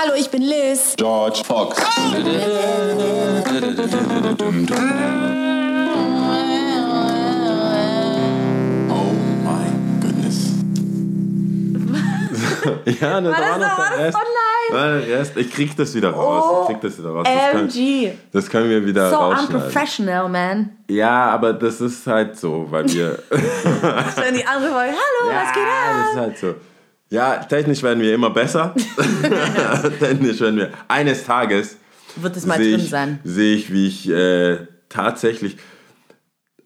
Hallo, ich bin Liz. George Fox. Oh my goodness. Ja, das War war, das noch noch- war der das Rest. online? War der Rest. Ich krieg das wieder raus. ich krieg das wieder raus. Das können, MG. das können wir wieder So rausschneiden. unprofessional, man. Ja, aber das ist halt so, weil wir. Wenn die andere Folge, hallo, was geht ja, das ab? ist halt so. Ja, technisch werden wir immer besser. technisch werden wir. Eines Tages Wird es mal sehe drin ich, sein. sehe ich, wie ich äh, tatsächlich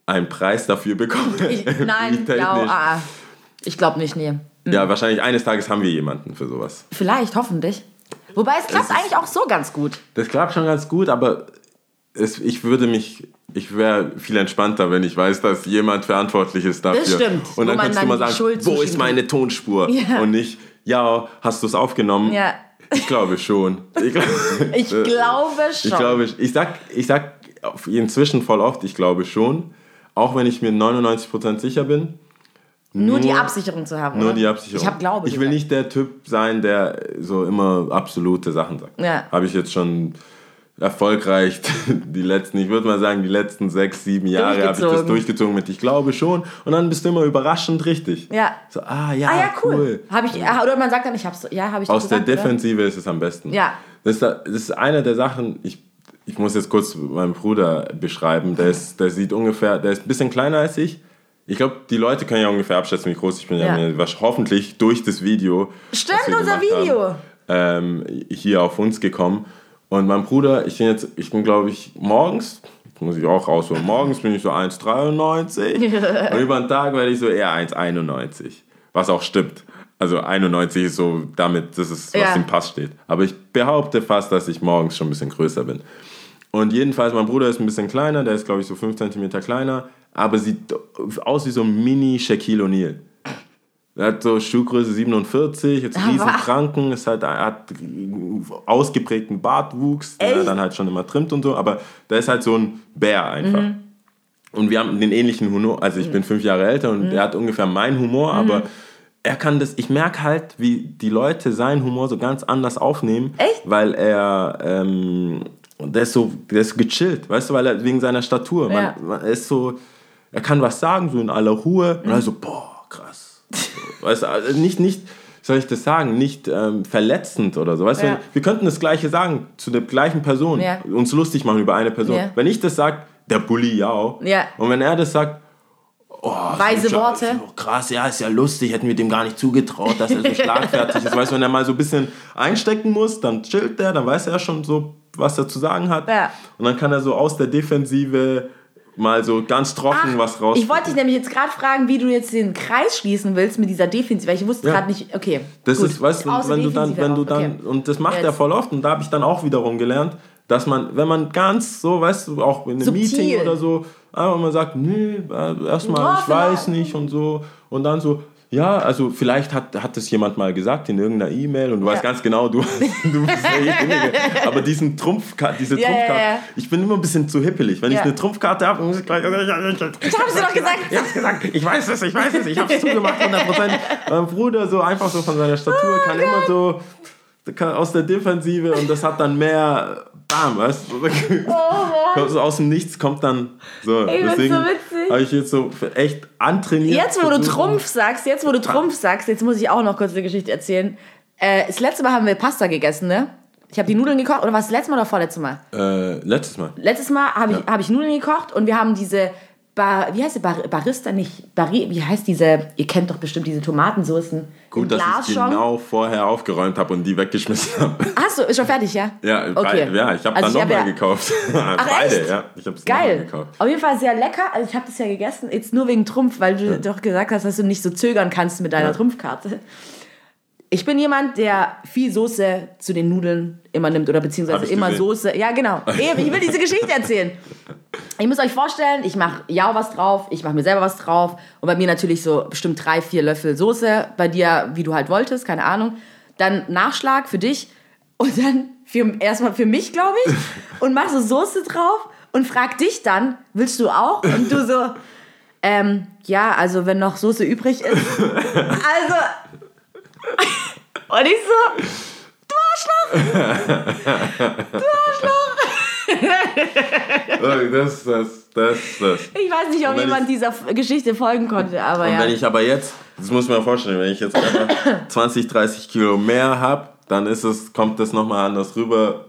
einen Preis dafür bekomme. Ich, nein, technisch. glaub, ah, ah. ich glaube nicht, nee. Ja, wahrscheinlich eines Tages haben wir jemanden für sowas. Vielleicht, hoffentlich. Wobei es klappt Es eigentlich auch so ganz gut. Das klappt schon ganz gut, aber es, ich würde mich, ich wäre viel entspannter, wenn ich weiß, dass jemand verantwortlich ist dafür. Das stimmt, Und dann kannst du mal sagen, Schuld wo ist meine Tonspur? Ja. Und nicht, ja, hast du es aufgenommen? Ja. Ich glaube schon. Ich, glaub- Ich glaube schon. Ich glaube, ich sag, ich sag inzwischen voll oft, ich glaube schon, auch wenn ich mir 99% sicher bin. nur, die Absicherung zu haben. Nur oder? die Absicherung. Ich habe Glaube. Ich will gesagt. nicht der Typ sein, der so immer absolute Sachen sagt. Ja. Habe ich jetzt schon erfolgreich die letzten, ich würde mal sagen, die letzten sechs, sieben Jahre habe ich das Durchgezogen. mit ich glaube schon. Und dann bist du immer überraschend richtig. Ja. So, ah ja, Ah ja, cool. cool. Hab ich, oder man sagt dann, ich hab's, ja, habe ich Aus der gesagt, oder? Defensive ist es am besten. Ja. Das ist, das ist eine der Sachen, ich, ich muss jetzt kurz meinen Bruder beschreiben. Der, ist, der sieht ungefähr, der ist ein bisschen kleiner als ich. Ich glaube, die Leute können ja ungefähr abschätzen, wie groß ich bin. Ja. Ja. hoffentlich durch das Video. Stimmt, unser Video. Haben, ähm, hier auf uns gekommen. Und mein Bruder, ich bin jetzt, ich bin glaube ich morgens, muss ich auch rausholen, morgens bin ich so 1,93 und über den Tag werde ich so eher 1,91. Was auch stimmt. Also 91 ist so damit, das ist, was Ja. im Pass steht. Aber ich behaupte fast, dass ich morgens schon ein bisschen größer bin. Und jedenfalls, mein Bruder ist ein bisschen kleiner, der ist glaube ich so 5 cm kleiner, aber sieht aus wie so ein Mini-Shaquille O'Neal. Er hat so Schuhgröße 47, jetzt riesen Kranken, ist halt, er hat ausgeprägten Bartwuchs, den er dann halt schon immer trimmt und so, aber der ist halt so ein Bär einfach. Mhm. Und wir haben den ähnlichen Humor, also ich bin fünf Jahre älter und Mhm. er hat ungefähr meinen Humor, aber er kann das, ich merke halt, wie die Leute seinen Humor so ganz anders aufnehmen, Echt? weil er, ähm, der ist so, der ist gechillt, weißt du, weil er wegen seiner Statur, man, Ja. man er ist so, er kann was sagen, so in aller Ruhe, und dann so, boah, krass. Weißt du, also nicht, nicht, wie soll ich das sagen, nicht ähm, verletzend oder so. Weißt Ja. du, wir könnten das Gleiche sagen zu der gleichen Person, Ja. uns lustig machen über eine Person. Ja. Wenn ich das sage, der Bulli ja auch. Ja. Und wenn er das sagt, oh, Weise so, Worte. So, krass, ja, ist ja lustig, hätten wir dem gar nicht zugetraut, dass er so schlagfertig ist. Weißt du, wenn er mal so ein bisschen einstecken muss, dann chillt er, dann weiß er schon so, was er zu sagen hat. Und dann kann er so aus der Defensive mal so ganz trocken was raus. Ich wollte dich nämlich jetzt gerade fragen, wie du jetzt den Kreis schließen willst mit dieser Defensive, weil ich wusste Ja. gerade nicht, okay. Das gut. ist, weißt du, Außer wenn du dann, wenn du dann, okay. und das macht Jetzt. er voll oft, und da habe ich dann auch wiederum gelernt, dass man, wenn man ganz so, weißt du, auch in einem Subtil. Meeting oder so, einfach mal sagt, nee, äh, erstmal, ich weiß nicht und so, und dann so, ja, also vielleicht hat, hat das jemand mal gesagt in irgendeiner E-Mail und du weißt ganz genau, du, du bist derjenige. Aber diesen Trumpfkarte, diese Ja, ja, Trumpfkarte, ja. ich bin immer ein bisschen zu hippelig. Wenn Ja. ich eine Trumpfkarte habe, muss ich gleich. Ich hab's dir doch gesagt. Ich gesagt, ich weiß es, ich weiß es, ich hab's zugemacht, 100%. Mein Bruder so einfach so von seiner Statur Oh kann immer so kann aus der Defensive und das hat dann mehr Bam, weißt du? Kommt so aus dem Nichts kommt dann so. Oh Ey, Deswegen so witzig. habe ich jetzt so echt antrainiert. Jetzt, wo du. Trumpf sagst, jetzt, wo du Trumpf sagst, jetzt muss ich auch noch kurz eine Geschichte erzählen. Äh, das letzte Mal haben wir Pasta gegessen, ne? Ich habe die Nudeln gekocht, oder war es das letzte Mal oder vorletzte Mal? Äh, letztes Mal. Letztes Mal habe ich, hab ich Nudeln gekocht und wir haben diese, Bar, wie heißt sie, Bar, Barista, nicht, Barri, wie heißt diese, ihr kennt doch bestimmt diese Tomatensoßen Gut, dass Glas ich schon. genau vorher aufgeräumt habe und die weggeschmissen habe. Hast du, ist schon fertig, ja? Ja, Okay. ja ich habe Also dann nochmal ja- gekauft. Beide, echt? ja. Ich habe es nochmal Geil. gekauft. Auf jeden Fall sehr lecker. Also ich habe das ja gegessen, jetzt nur wegen Trumpf, weil du doch gesagt hast, dass du nicht so zögern kannst mit deiner Ja. Trumpfkarte. Ich bin jemand, der viel Soße zu den Nudeln immer nimmt oder beziehungsweise immer gesehen. Soße. Ja, genau. Ich will diese Geschichte erzählen. Ich muss euch vorstellen, ich mache ja was drauf, ich mache mir selber was drauf und bei mir natürlich so bestimmt drei, vier Löffel Soße. Bei dir, wie du halt wolltest, keine Ahnung. Dann Nachschlag für dich und dann für, erstmal für mich, glaube ich, und mach so Soße drauf und frag dich dann, willst du auch? Und du so, ähm, ja, also wenn noch Soße übrig ist. Also, und ich so, du Oh, Das, das, das, das. Ich weiß nicht, ob jemand ich- dieser Geschichte folgen konnte, aber Und ja. wenn ich aber jetzt, das muss man vorstellen, wenn ich jetzt einfach 20, 30 Kilo mehr habe, dann ist es, kommt das nochmal anders rüber.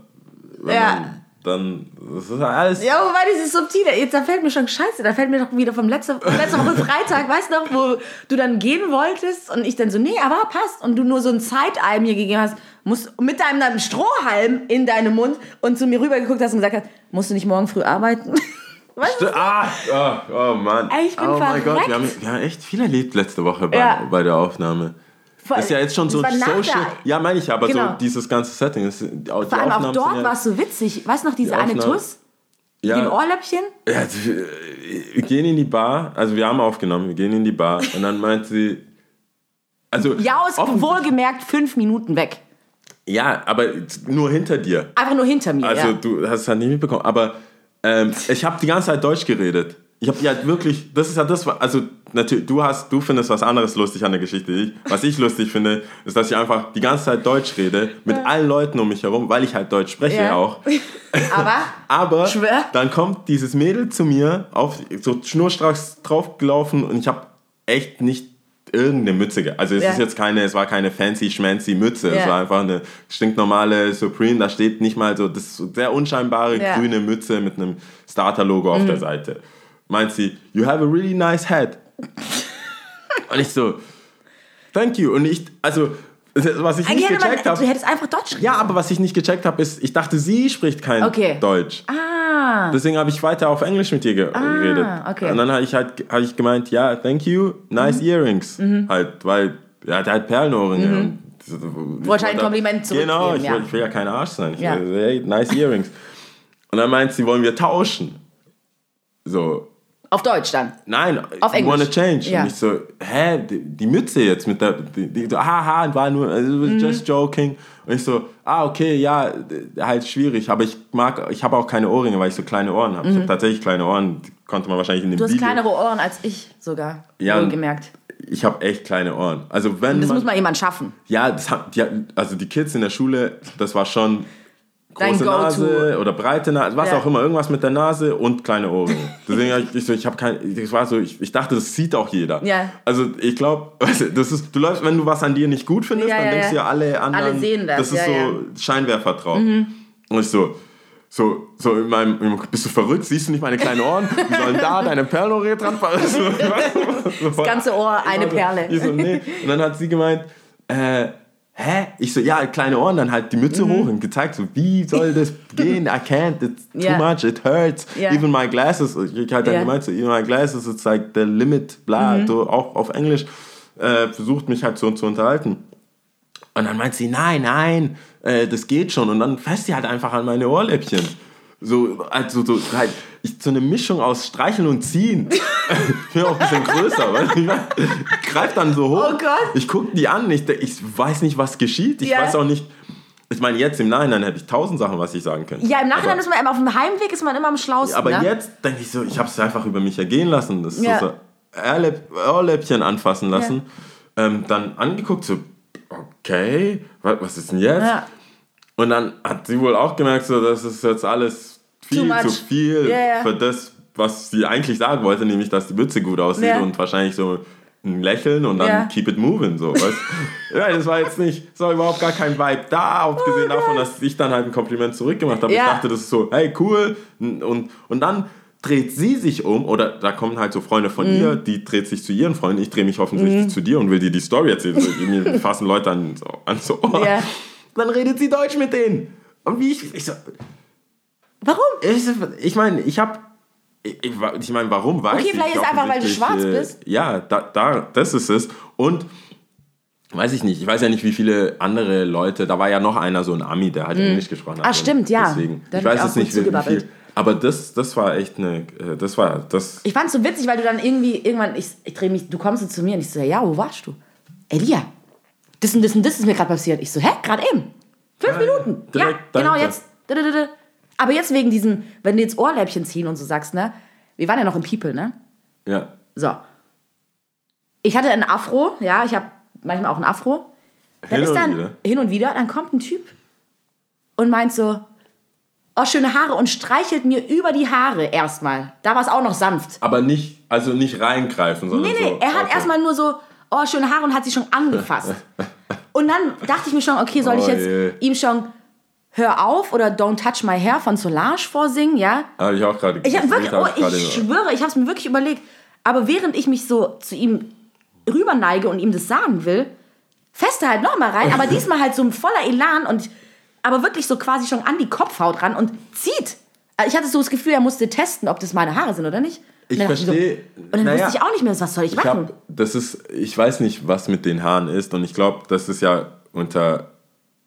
Ja. Man, dann, das ist alles. Ja, wobei dieses Subtile, jetzt, da fällt mir schon scheiße, da fällt mir doch wieder vom letzte, von letzter Woche Freitag, weißt du noch, wo du dann gehen wolltest und ich dann so, nee, aber passt. Und du nur so ein Side-Eye mir gegeben hast, musst, mit deinem dann Strohhalm in deinem Mund und zu mir rübergeguckt hast und gesagt hast, musst du nicht morgen früh arbeiten? Weißt du? Ah, oh, oh Mann. Ich bin oh mein Gott, wir haben, wir haben echt viel erlebt letzte Woche bei, Ja. bei der Aufnahme. Vor- ist ja jetzt schon so ein Social. Ja, meine ich, aber Genau. so dieses ganze Setting. Ist, die Vor allem auch Aufnahmen dort sind ja, war es so witzig. Weißt du noch, diese Die eine Tuss? ja, Im Ohrläppchen? Ja, wir gehen in die Bar, also wir haben aufgenommen, wir gehen in die Bar und dann meint sie, also Ja, ist wohlgemerkt fünf Minuten weg. ja, aber nur hinter dir. Einfach nur hinter mir. Also ja. du hast es halt nicht mitbekommen, aber ähm, ich habe die ganze Zeit Deutsch geredet. Ich habe ja wirklich, das ist ja das, also natürlich, du hast, du findest was anderes lustig an der Geschichte. Ich, was ich lustig finde, ist, dass ich einfach die ganze Zeit Deutsch rede mit allen Leuten um mich herum, weil ich halt Deutsch spreche Ja. auch. Aber Aber Schwör. dann kommt dieses Mädel zu mir, auf, so schnurstracks draufgelaufen und ich habe echt nicht irgendeine Mütze. Also es Ja. ist jetzt keine, es war keine fancy schmancy Mütze. Es Ja. war einfach eine stinknormale Supreme. Da steht nicht mal so, das sehr unscheinbare Ja. Mhm. grüne Mütze mit einem Starter-Logo auf der Seite. Meint sie, you have a really nice head. und ich so, thank you. Und ich, also, was ich eigentlich nicht gecheckt habe. du hättest einfach Deutsch reden. Ja, aber was ich nicht gecheckt habe, ist, ich dachte, sie spricht kein Okay. Deutsch. Ah, Deswegen habe ich weiter auf Englisch mit ihr ge geredet. okay. Und dann habe ich halt hab ich gemeint, ja, thank you, nice Mhm. earrings. Halt, weil er hat halt Perlenohrringe. Mhm. Wollte ein wollte- Kompliment Genau, zurückgeben, ich, ja. will, ich will ja kein Arsch sein. Ich Ja. will, hey, nice earrings. Und dann meint sie, wollen wir tauschen? So, auf Deutsch dann. nein, Auf Englisch. wanna change? Ja. Und ich so, hä, die, die Mütze jetzt mit der, die, die so, haha, war nur, also, Mhm. just joking. Und ich so, ah, okay, ja, halt schwierig, aber ich mag, ich habe auch keine Ohrringe, weil ich so kleine Ohren habe. Ich habe tatsächlich kleine Ohren, konnte man wahrscheinlich in dem Mhm. Du hast Video. kleinere Ohren als ich sogar. Ja, wohlgemerkt. Ich habe echt kleine Ohren. Also wenn Das man, muss mal jemand schaffen. ja, das hat, die, also die Kids in der Schule, das war schon große. Nase oder breite Nase, was Ja. auch immer, irgendwas mit der Nase und kleine Ohren. Deswegen ich, so, ich habe kein, ich war so, ich, ich dachte, das sieht auch jeder. Ja. Also ich glaube, das ist, du läufst, wenn du was an dir nicht gut findest, Ja, dann denkst du ja. alle anderen, Alle sehen das, das ist so. Mhm. Scheinwerfer drauf. Und ich so, so, so in meinem, in meinem- bist du verrückt? Siehst du nicht meine kleinen Ohren? Wie sollen da deine Perlenohrringe dran fallen? Das ganze Ohr eine Perle. so, nee. Und dann hat sie gemeint, äh, hä? Ich so, ja, kleine Ohren, dann halt die Mütze hoch und gezeigt, so, wie soll das gehen? I can't, it's too Mhm. Ja. much, it hurts. Ja. Even my glasses, ich halt dann Ja. gemeint, so, even my glasses, it's like the limit, bla, Mhm. so, auch auf Englisch, äh, versucht mich halt so zu unterhalten. Und dann meint sie, nein, nein, äh, das geht schon. Und dann fasst sie halt einfach an meine Ohrläppchen. So, also so, halt, ich, so eine Mischung aus Streicheln und Ziehen. ich bin auch ein bisschen größer, weißt du? Ich mein, ich greif dann so hoch. Oh Gott. Ich gucke die an, ich, ich weiß nicht, was geschieht. Ich Ja. weiß auch nicht. Ich meine, jetzt im Nachhinein hätte ich tausend Sachen, was ich sagen könnte. Ja, im Nachhinein aber, ist man immer auf dem Heimweg ist man immer am schlausten. aber ne? jetzt denke ich so, ich habe es einfach über mich ergehen lassen. Das ist Ja. so, so Ohrläpp, Ohrläppchen anfassen lassen. Ähm, dann angeguckt, so, okay, wa- was ist denn jetzt? Ja. Und dann hat sie wohl auch gemerkt, so, das ist jetzt alles viel zu viel ja. für das, was sie eigentlich sagen wollte, nämlich, dass die Mütze gut aussieht Ja. und wahrscheinlich so ein Lächeln und dann Ja. keep it moving, so, weißt Ja, das war jetzt nicht, es war überhaupt gar kein Vibe da, abgesehen davon, dass ich dann halt ein Kompliment zurückgemacht habe. Oh. Ich dachte, das ist so, hey, cool. Und, und dann dreht sie sich um, oder da kommen halt so Freunde von Mhm. ihr, die dreht sich zu ihren Freunden, ich drehe mich offensichtlich zu dir und will dir die Story erzählen. So, mir fassen Leute an, so, an so Ohr. Ja. Dann redet sie Deutsch mit denen. Und wie ich, ich so, Warum? ich, ich meine, ich habe ich, ich, meine, warum weiß Okay, ich vielleicht ist es einfach, weil du schwarz äh, bist. Ja, da, da, das ist es. Und weiß ich nicht, ich weiß ja nicht, wie viele andere Leute, da war ja noch einer, so ein Ami, der halt Englisch gesprochen hat. Ah, stimmt, ja. Deswegen, Da ich weiß gut nicht, wie, viel. Aber das, das war echt eine, äh, das war, das, Ich fand es so witzig, weil du dann irgendwie, irgendwann, ich, ich drehe mich, du kommst so zu mir und ich so, ja, wo warst du? Elia, das und das und das ist mir gerade passiert. Ich so, hä, gerade eben? Fünf Ja, Minuten. Ja, genau, jetzt. Aber jetzt wegen diesem, wenn du jetzt Ohrläppchen ziehen und so sagst, ne? Wir waren ja noch im People, ne? ja. So. Ich hatte einen Afro, ja, ich habe manchmal auch einen Afro. Dann Hin ist und dann wieder. hin und wieder, dann kommt ein Typ und meint so, oh, schöne Haare und streichelt mir über die Haare erstmal. Da war es auch noch sanft. Aber nicht, also nicht reingreifen, sondern Nee, nee, so. er hat okay. erstmal nur so, oh, schöne Haare und hat sie schon angefasst. und dann dachte ich mir schon, okay, soll ich Oh jetzt je. ihm schon Hör auf oder Don't Touch My Hair von Solange vorsingen, ja? Habe ich auch gerade Ich das wirklich, oh, hab ich schwöre, ich habe es mir wirklich überlegt. Aber während ich mich so zu ihm rüberneige und ihm das sagen will, feste halt nochmal rein, aber diesmal halt so voller Elan und aber wirklich so quasi schon an die Kopfhaut ran und zieht. Also ich hatte so das Gefühl, er musste testen, ob das meine Haare sind oder nicht. Ich Und dann dachte so- verstehe. Und dann Naja, wusste ich auch nicht mehr, was soll ich, Ich machen. hab, das ist, ich weiß nicht, was mit den Haaren ist und ich glaube, das ist ja unter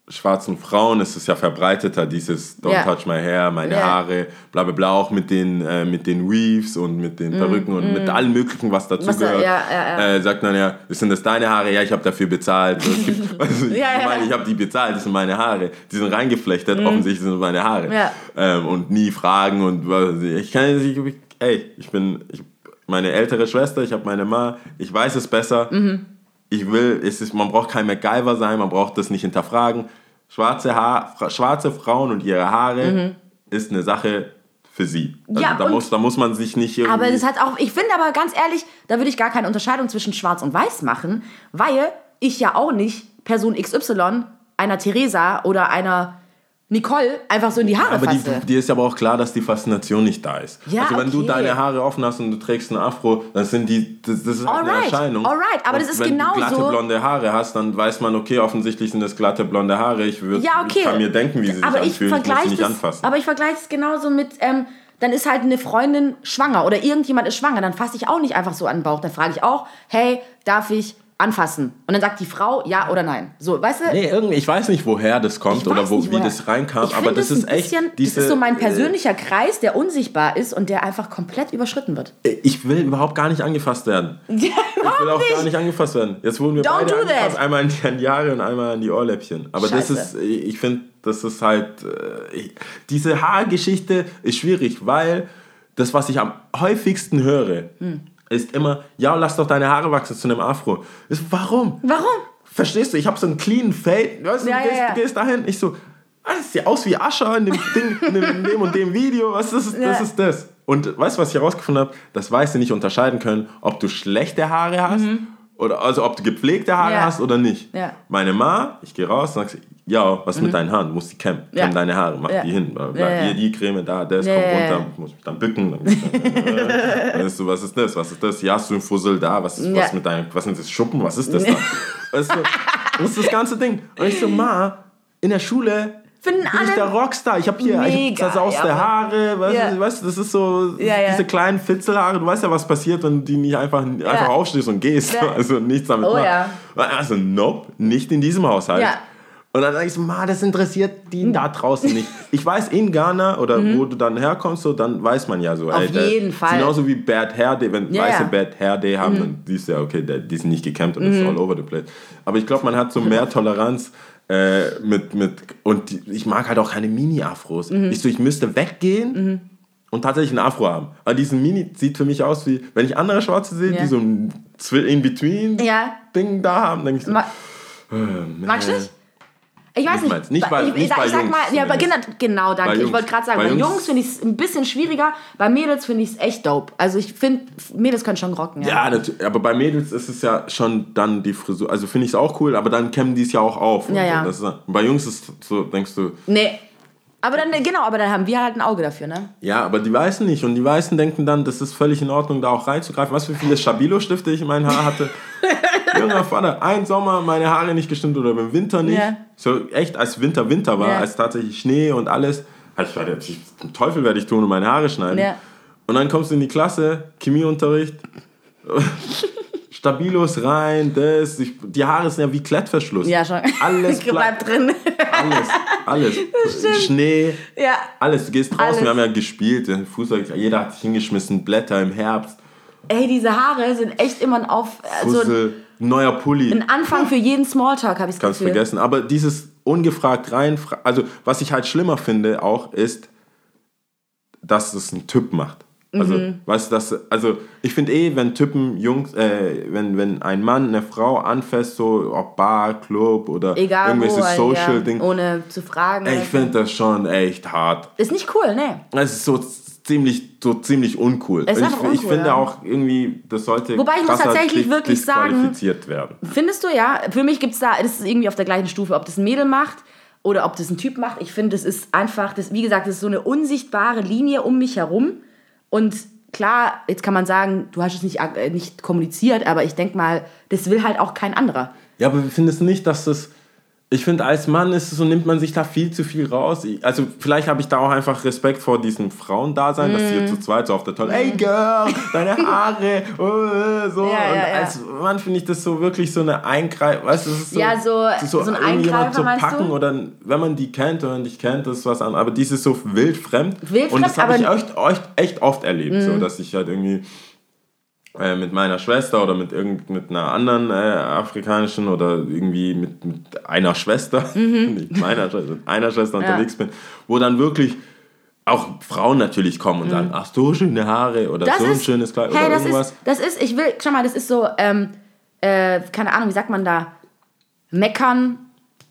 schwarzen Frauen ist es ja verbreiteter, dieses Don't Ja. touch my hair, meine Ja. Haare, bla bla bla, auch mit den, äh, mit den Weaves und mit den Perücken und mit allem möglichen, was dazu Mm, Was gehört. ja, ja, ja. Äh, sagt man ja, sind das deine Haare? Ja, ich habe dafür bezahlt. So, gibt, also, ich Ja, ja. meine, ich habe die bezahlt, das sind meine Haare. Die sind reingeflechtet, offensichtlich sind meine Haare. Mm. Ähm, und nie fragen und ich. Kann nicht, ey, ich bin, ich, meine ältere Schwester, ich habe meine Ma, ich weiß es besser. Mhm. Ich will, es ist, man braucht kein MacGyver sein, man braucht das nicht hinterfragen. Schwarze, Haar, schwarze Frauen und ihre Haare ist eine Sache für sie. Also Mhm. Ja, da, muss, da muss man sich nicht irgendwie... Aber das hat auch, ich finde aber ganz ehrlich, da würde ich gar keine Unterscheidung zwischen Schwarz und Weiß machen, weil ich ja auch nicht Person XY einer Theresa oder einer Nicole einfach so in die Haare Aber fasse. dir ist aber auch klar, dass die Faszination nicht da ist. Ja, also wenn du okay. deine Haare offen hast und du trägst ein Afro, dann sind die, das, das ist halt eine Alright, Erscheinung. alright, aber und das ist wenn du glatte blonde Haare hast, dann weiß man, okay, offensichtlich sind das glatte blonde Haare. Ich, würd, ja, okay. ich kann mir denken, wie sie aber sich ich anfühlen, ich muss sie nicht das, anfassen. Aber ich vergleiche es genauso mit, ähm, dann ist halt eine Freundin schwanger oder irgendjemand ist schwanger, dann fasse ich auch nicht einfach so an den Bauch. Dann frage ich auch, hey, darf ich anfassen? Und dann sagt die Frau ja oder nein. So, weißt du? Nee, irgendwie, ich weiß nicht, woher das kommt oder wo, nicht, wie das reinkam, ich aber das ist echt bisschen, diese, das ist so mein äh, persönlicher Kreis, der unsichtbar ist und der einfach komplett überschritten wird. Ich will überhaupt gar nicht angefasst werden. Ja, Ich will auch überhaupt gar nicht angefasst werden. Jetzt wurden wir Don't beide angefasst, that. einmal an die, an die Haare und einmal an die Ohrläppchen. Aber das Scheiße. ist, ich finde, das ist halt, äh, ich- diese Haargeschichte ist schwierig, weil das, was ich am häufigsten höre, Hm. Ist immer, ja, lass doch deine Haare wachsen zu einem Afro. Ich so, warum? Warum? Verstehst du? Ich habe so einen clean Fade. Weißt du, Ja, du, gehst, ja, ja. du gehst dahin. Ich so, ah, das sieht aus wie Ascher in dem, Ding, in dem, in dem und dem Video. Was das ist, das Ja. ist das. Und weißt du, was ich herausgefunden habe? Das Weiße nicht unterscheiden können, ob du schlechte Haare hast oder also ob du gepflegte Haare Mhm. Hast oder nicht. Ja. Mhm. Meine Ma, ich gehe raus und sag, ja, was ist mit deinen Haaren? Du musst die kämmen. Ja. Kämm deine Haare, mach Ja. die hin. Bla. Ja, ja. Hier die Creme, da, das Ja, kommt ja, ja. runter. Ich muss mich dann bücken. Dann, äh, dann ist so, was ist das? Was ist das? Hier hast du einen Fussel da. Was ist Ja. was mit deinem, was sind das Schuppen? Was ist das da? Weißt du, das ist das ganze Ding. Und ich so, Ma, in der Schule bin ich der Rockstar. Ich habe hier ich Mega, hab zerzauste ja, Mann. Haare. Weißt, Ja. du, weißt du, das ist so Ja, ja. diese kleinen Fitzelhaare. Du weißt ja, was passiert, wenn du die nicht einfach, einfach aufstehst und gehst. Ja. Also nichts damit Oh, ja. Also, nope, nicht in diesem Haushalt. Und dann sag ich so, Ma, das interessiert die da draußen nicht. Ich weiß, in Ghana oder wo du dann herkommst, so, dann weiß man ja so. Mhm. Auf da- jeden Fall. Genauso wie Bad Hair Day, wenn Ja, weiße. Mhm. Bad Hair Day haben, dann siehst du ja, okay, der, die sind nicht gekämmt und das ist all over the place. Aber ich glaube, man hat so mehr Toleranz äh, mit, mit, und die, ich mag halt auch keine Mini-Afros. Mhm. Ich so, ich müsste weggehen und tatsächlich einen Afro haben. Aber diesen Mini sieht für mich aus wie, wenn ich andere Schwarze sehe, Ja. die so ein In-Between-Ding Ja. da haben, denke ich so, Ma Magst du nicht? Ich weiß Nicht nicht. bei- ich, nicht ich, sag- bei ich sag Jungs mal, ja, aber genau, genau, danke. Ich wollte gerade sagen, bei bei, Jungs- Jungs, finde ich es ein bisschen schwieriger. Bei Mädels finde ich es echt dope. Also ich finde, Mädels können schon rocken. Ja. Ja, aber bei Mädels ist es ja schon dann die Frisur. Also finde ich es auch cool, aber dann kämmen die es ja auch auf. Ja, ja. Das ist, bei Jungs ist so, denkst du, Nee. Aber dann, genau, aber dann haben wir halt ein Auge dafür, ne? ja, aber die Weißen nicht. Und die Weißen denken dann, das ist völlig in Ordnung, da auch reinzugreifen. Du, wie viele Stabilo-Stifte ich in meinen Haaren hatte? Junger Vater, ein Sommer meine Haare nicht gestimmt oder im Winter nicht. Ja. So echt, als Winter Winter war, Ja. als tatsächlich Schnee und alles. hab Ich ich, den Teufel werde ich tun und meine Haare schneiden. Ja. Und dann kommst du in die Klasse, Chemieunterricht. Stabilos rein, das. Ich, die Haare sind ja wie Klettverschluss. Ja, schon. Alles bleibt drin. alles, alles. Schnee, ja. alles. Du gehst draußen, Alles. wir haben ja gespielt, Fußball, jeder hat sich hingeschmissen, Blätter im Herbst, Ey, diese Haare sind echt immer ein Auf. Also Fussel, neuer Pulli. ein Anfang für jeden Smalltalk, habe ich Kannst Gefühl. vergessen. Aber dieses ungefragt rein, also was ich halt schlimmer finde auch, ist, dass es ein Typ macht. Also, Mhm. weißt du, das, also ich finde eh, wenn Typen, Jungs, äh, wenn, wenn ein Mann eine Frau anfasst, so ob Bar, Club oder Egal irgendwelche wo, ja, Social-Ding, ohne zu fragen. ey, ich finde das schon echt hart. Ist nicht cool, ne? Es ist so ziemlich, so ziemlich uncool. Es ist ich, einfach ich uncool, finde ja. auch irgendwie, das sollte Wobei ich muss tatsächlich wirklich sagen- werden. Findest du, ja? Für mich gibt es da, das ist irgendwie auf der gleichen Stufe, ob das ein Mädel macht oder ob das ein Typ macht. Ich finde, das ist einfach, das, wie gesagt, das ist so eine unsichtbare Linie um mich herum. Und klar, jetzt kann man sagen, du hast es nicht, äh, nicht kommuniziert, aber ich denke mal, das will halt auch kein anderer. Ja, aber findest du nicht, dass das. Ich finde, als Mann ist es so, nimmt man sich da viel zu viel raus. Also, vielleicht habe ich da auch einfach Respekt vor diesem Frauendasein, dass Mhm. sie hier zu zweit so auf der Tolle, hey Girl, deine Haare, oh, so. Ja, ja, Und ja. als Mann finde ich das so wirklich so eine Eingreif, weißt du, so, Ja, so- so ein irgendjemand Eingreifer, so meinst packen oder wenn man die kennt oder nicht kennt, das ist was anderes. Aber dieses so wildfremd. Und das habe ich echt, echt, echt oft erlebt, so, dass ich halt irgendwie äh, mit meiner Schwester oder mit, irgend, mit einer anderen äh, afrikanischen oder irgendwie mit, mit einer Schwester, nicht meiner Schwester, mit einer Schwester unterwegs bin, wo dann wirklich auch Frauen natürlich kommen und sagen, ach so schöne Haare oder Das so ein ist, schönes Kleid hey, oder das irgendwas. ist, das ist, ich will, schau mal, das ist so, ähm, äh, keine Ahnung, wie sagt man da, meckern,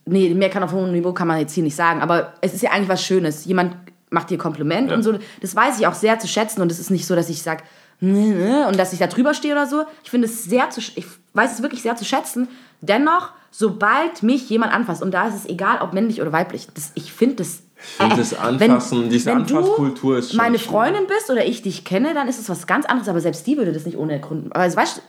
nee, meckern auf hohem Niveau kann man jetzt hier nicht sagen, aber es ist ja eigentlich was Schönes. Jemand macht dir Kompliment Ja. und so, das weiß ich auch sehr zu schätzen und es ist nicht so, dass ich sage, und dass ich da drüber stehe oder so. Ich finde es sehr zu, ich weiß es wirklich sehr zu schätzen. Dennoch, sobald mich jemand anfasst, und da ist es egal, ob männlich oder weiblich, das, ich finde das. finde das Anfassen, diese Anfasskultur ist schon meine. Freundin bist oder ich dich kenne, dann ist es was ganz anderes, aber selbst die würde das nicht ohne Grund. Aber also, weißt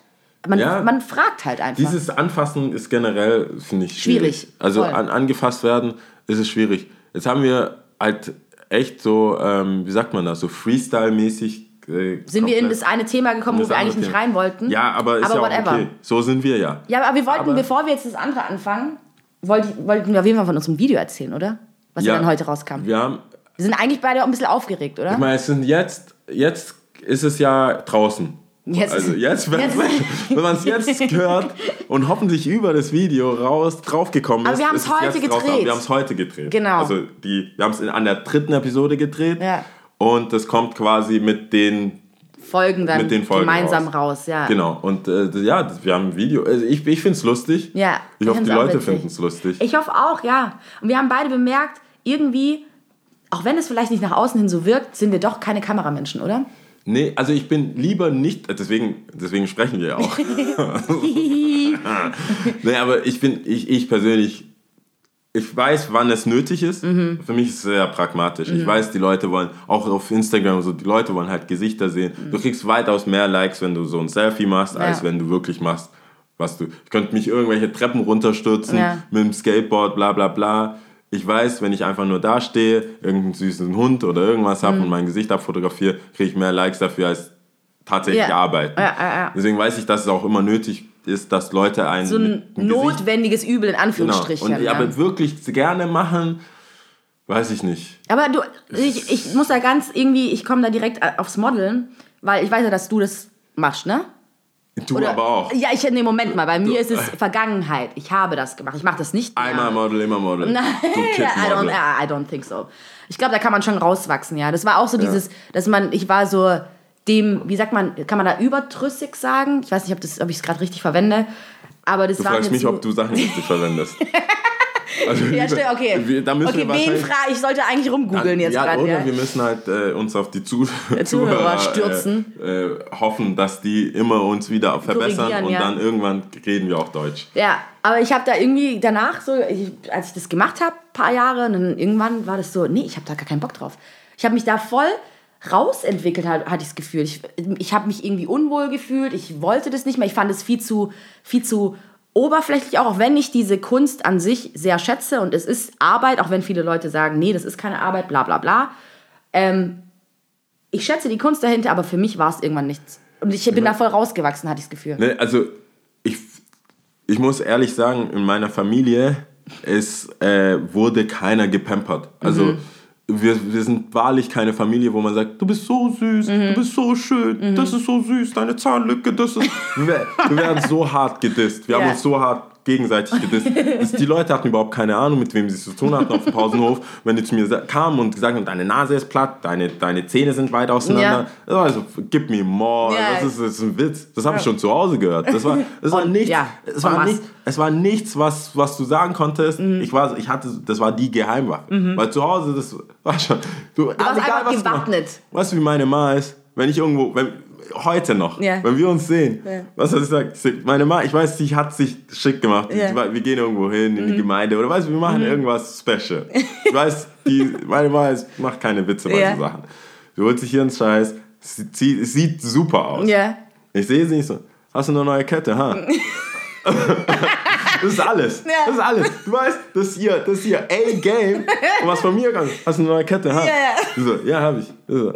man, Ja. man fragt halt einfach. Dieses Anfassen ist generell, finde ich, schwierig. Schwierig, Also an, angefasst werden ist es schwierig. Jetzt haben wir halt echt so, ähm, wie sagt man das, so Freestyle-mäßig. Sind wir in das eine Thema gekommen, wo wir eigentlich nicht Thema. rein wollten? Ja, aber ist ja auch whatever. okay. So sind wir ja. Ja, aber wir wollten, Aber- bevor wir jetzt das andere anfangen, wollten, wollten wir auf jeden Fall von unserem Video erzählen, oder? Was ja, ja dann heute rauskam. Wir Wir haben, sind eigentlich beide auch ein bisschen aufgeregt, oder? ich meine, es sind jetzt, jetzt ist es ja draußen. Jetzt- also jetzt, wenn, wenn man es jetzt hört und hoffentlich über das Video raus draufgekommen ist. Aber wir haben's ist es heute gedreht. Wir haben es heute gedreht. Genau. Also die, wir haben es an der dritten Episode gedreht. Ja. Und das kommt quasi mit den Folgen dann Mit den Folgen gemeinsam raus. raus, ja. Genau, und äh, ja, wir haben ein Video. Also ich ich finde es lustig. Ja, Ich ich hoffe, die Leute finden es lustig. Ich hoffe auch, ja. Und wir haben beide bemerkt, irgendwie, auch wenn es vielleicht nicht nach außen hin so wirkt, sind wir doch keine Kameramenschen, oder? Nee, also ich bin lieber nicht, deswegen, deswegen sprechen wir ja auch. nee, aber ich bin, ich, ich persönlich, ich weiß, wann es nötig ist. Mhm. Für mich ist es sehr pragmatisch. Ich weiß, die Leute wollen, auch auf Instagram, so, die Leute wollen halt Gesichter sehen. Du kriegst weitaus mehr Likes, wenn du so ein Selfie machst, als Mhm. Ja. wenn du wirklich machst, was du. Ich könnte mich irgendwelche Treppen runterstürzen Ja. mit dem Skateboard, bla bla bla. Ich weiß, wenn ich einfach nur da stehe, irgendeinen süßen Hund oder irgendwas Mhm. habe und mein Gesicht abfotografiere, kriege ich mehr Likes dafür als tatsächlich Ja. arbeiten. Deswegen weiß ich, dass es auch immer nötig ist, dass Leute einen So ein dem Gesicht notwendiges Übel in Genau. Anführungsstrichen. Und, ja. Aber wirklich gerne machen, weiß ich nicht. Aber du, ich, ich muss da ganz irgendwie, ich komme da direkt aufs Modeln, weil ich weiß ja, dass du das machst, ne? Du aber auch. Ja, ich, nee, Moment mal, bei mir ist es Vergangenheit. Ich habe das gemacht. Ich mache das nicht mehr. Einmal Model, immer Model. Nein, Du I don't. I don't think so. Ich glaube, da kann man schon rauswachsen, ja. Das war auch so dieses, dass man, ich war so dem, wie sagt man, kann man da überdrüssig sagen? Ich weiß nicht, ob, das- ob ich es gerade richtig verwende. Aber das Du war fragst mich, ob du Sachen richtig verwendest. Also, Ja, stimmt, okay. wir- Da müssen okay, wir wen frage ich? sollte eigentlich rumgoogeln jetzt ja, gerade. oder Ja. wir müssen halt äh, uns auf die Zu Zuhörer stürzen. Äh, äh, hoffen, dass die immer uns wieder verbessern und ja. dann irgendwann reden wir auch Deutsch. Ja, aber ich habe da irgendwie danach so, ich, als ich das gemacht habe, paar Jahre, und dann irgendwann war das so, nee, ich habe da gar keinen Bock drauf. Ich habe mich da voll rausentwickelt, hat- hatte ich das Gefühl. Ich, ich habe mich irgendwie unwohl gefühlt, ich wollte das nicht mehr, ich fand es viel zu, viel zu oberflächlich auch, auch wenn ich diese Kunst an sich sehr schätze und es ist Arbeit, auch wenn viele Leute sagen, nee, das ist keine Arbeit, bla bla bla. Ähm, ich schätze die Kunst dahinter, aber für mich war es irgendwann nichts. Und ich bin da voll rausgewachsen, hatte ich das Gefühl. Ne, also ich, ich muss ehrlich sagen, in meiner Familie es, äh, wurde keiner gepampert. Also Mhm. Wir, wir sind wahrlich keine Familie, wo man sagt, du bist so süß, Mhm. du bist so schön, das ist so süß, deine Zahnlücke, das ist... wir, wir werden so hart gedisst. Wir Ja. haben uns so hart gegenseitig gedisst. Die Leute hatten überhaupt keine Ahnung, mit wem sie es zu tun hatten auf dem Pausenhof. Wenn die zu mir kamen und gesagt haben, deine Nase ist platt, deine, deine Zähne sind weit auseinander. Das war so, gib me more. Ja. Das, ist, das ist ein Witz. Das habe ich schon zu Hause gehört. Das war, das war Und- nichts, ja, es war nicht, es war nichts, was, was du sagen konntest. Mhm. Ich, war, ich hatte, das war die Geheimwaffe. Weil zu Hause, das war schon. Du, du warst einfach was du gewappnet. machst. Weißt du, wie meine Ma ist? Wenn ich irgendwo, wenn, heute noch, Ja. wenn wir uns sehen, Ja. was sie gesagt? Ich sag, Meine Ma, ich weiß, die hat sich schick gemacht. Ja. Mhm. Wir gehen irgendwo hin in die Gemeinde oder weißt du, wir machen irgendwas special. Ich weiß, die, meine Ma ist, macht keine Witze bei so Sachen. Sie holt sich ihren Scheiß, sie, sie, sieht super aus. Ich sehe sie nicht so. Hast du eine neue Kette, ha? das ist alles. Ja. Das ist alles. Du weißt, das hier, das hier, A-Game. Und was von mir kommt. Hast du eine neue Kette, ha? Ja, ja. Ich So, ja, hab. Ich So,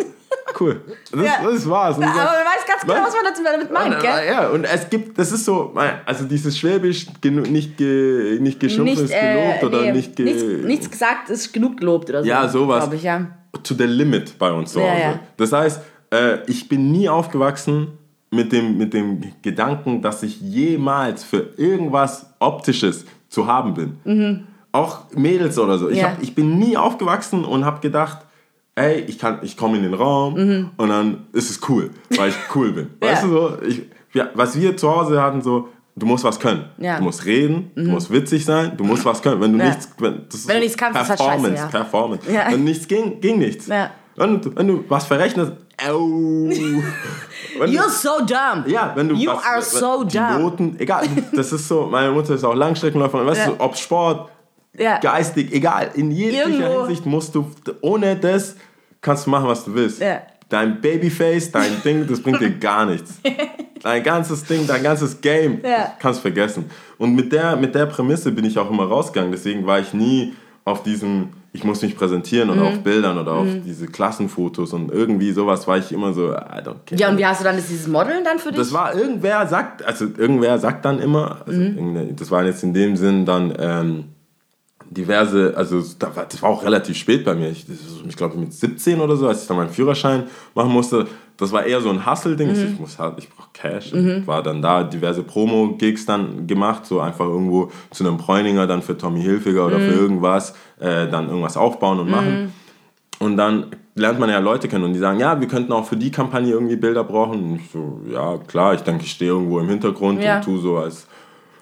cool. Das, Ja. das war's. Und Aber sag, weißt ganz genau, Was? man dazu damit meint, ja, gell? ja, und es gibt, das ist so, also dieses Schwäbisch, nicht, ge, nicht geschumpft ist gelobt oder nee, nicht ge, nichts, nichts gesagt ist genug gelobt oder so. Ja, sowas. Ich, ja. to the limit bei uns zu Ja, Hause. ja. Das heißt, äh, ich bin nie aufgewachsen mit dem, mit dem Gedanken, dass ich jemals für irgendwas Optisches zu haben bin. Auch Mädels oder so. Ich, Mhm. Hab, ich bin nie aufgewachsen und habe gedacht, ey, ich, kann- ich komme in den Raum Mhm. und dann ist es cool, weil ich cool bin. Weißt Ja. du so? Ich, ja, was wir zu Hause hatten, so, du musst was können. Ja. Mhm. Du musst reden, du musst witzig sein, du musst was können. Wenn du Ja. nichts, wenn, das Wenn du nichts kannst, ist halt scheiße, Performance. Performance. Wenn nichts ging, ging nichts. Wenn, du, wenn du was verrechnest, au. You're so dumb. ja, wenn du You was, are so die dumb. Noten, egal, das ist so, meine Mutter ist auch Langstreckenläuferin, weißt du, ob Sport, Ja. geistig, egal, in jeglicher Irgendwo. Hinsicht musst du, ohne das kannst du machen, was du willst. Ja. Dein Babyface, dein Ding, das bringt dir gar nichts. Dein ganzes Ding, dein ganzes Game, Ja. kannst vergessen. Und mit der, mit der Prämisse bin ich auch immer rausgegangen, deswegen war ich nie auf diesem, ich muss mich präsentieren Mhm. oder auf Bildern oder auf diese Klassenfotos und irgendwie sowas war ich immer so, I don't care. Ja, und wie hast du dann dieses Modeln dann für dich? Das war irgendwer sagt, also irgendwer sagt dann immer, also Mhm. das waren jetzt in dem Sinn dann ähm, diverse, also da war- das war auch relativ spät bei mir. Ich, das ich glaube mit 17 oder so, als ich dann meinen Führerschein machen musste. Das war eher so ein Hustle-Ding. Mhm. Ich muss halt, ich brauche Cash. War dann da diverse Promo-Gigs dann gemacht, so einfach irgendwo zu einem Bräuninger dann für Tommy Hilfiger oder Mhm. für irgendwas, äh, dann irgendwas aufbauen und machen. Und dann lernt man ja Leute kennen und die sagen, ja, wir könnten auch für die Kampagne irgendwie Bilder brauchen. Und ich so, ja, klar, ich denke, ich stehe irgendwo im Hintergrund Ja. und tu so als,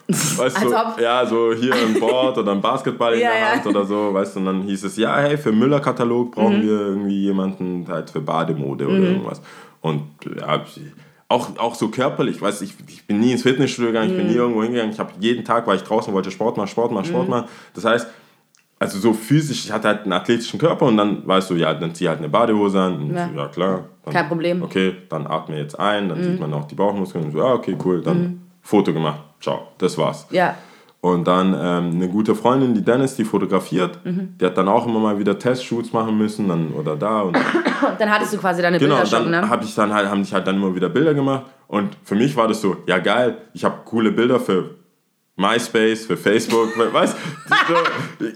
weißt Als du, ob. ja, so hier ein Board oder ein Basketball in Ja, der ja. Hand oder so, weißt du, und dann hieß es, ja, hey, für Müller-Katalog Mhm. brauchen wir irgendwie jemanden halt für Bademode oder irgendwas. Und ja, auch, auch so körperlich, weißt du, ich, ich bin nie ins Fitnessstudio gegangen, ich bin nie Mhm. irgendwo hingegangen, ich habe jeden Tag, war ich draußen, wollte Sport machen, Sport machen, Sport machen. Das heißt, also so physisch, ich hatte halt einen athletischen Körper und dann weißt du, ja, dann zieh halt eine Badehose an. Und Ja. so, ja klar. Dann, Kein Problem. Okay, dann atme jetzt ein, dann sieht man auch die Bauchmuskeln. Und so, ja, okay, cool, dann Foto gemacht. Ciao, das war's. ja. Und dann ähm, eine gute Freundin, die Dennis, die fotografiert. Die hat dann auch immer mal wieder Testshoots machen müssen dann, oder da. Und dann hattest du quasi deine genau, Bilder schon, dann ne? hab ich dann halt, haben sich halt dann immer wieder Bilder gemacht. Und für mich war das so, ja geil, ich habe coole Bilder für MySpace, für Facebook, weißt so,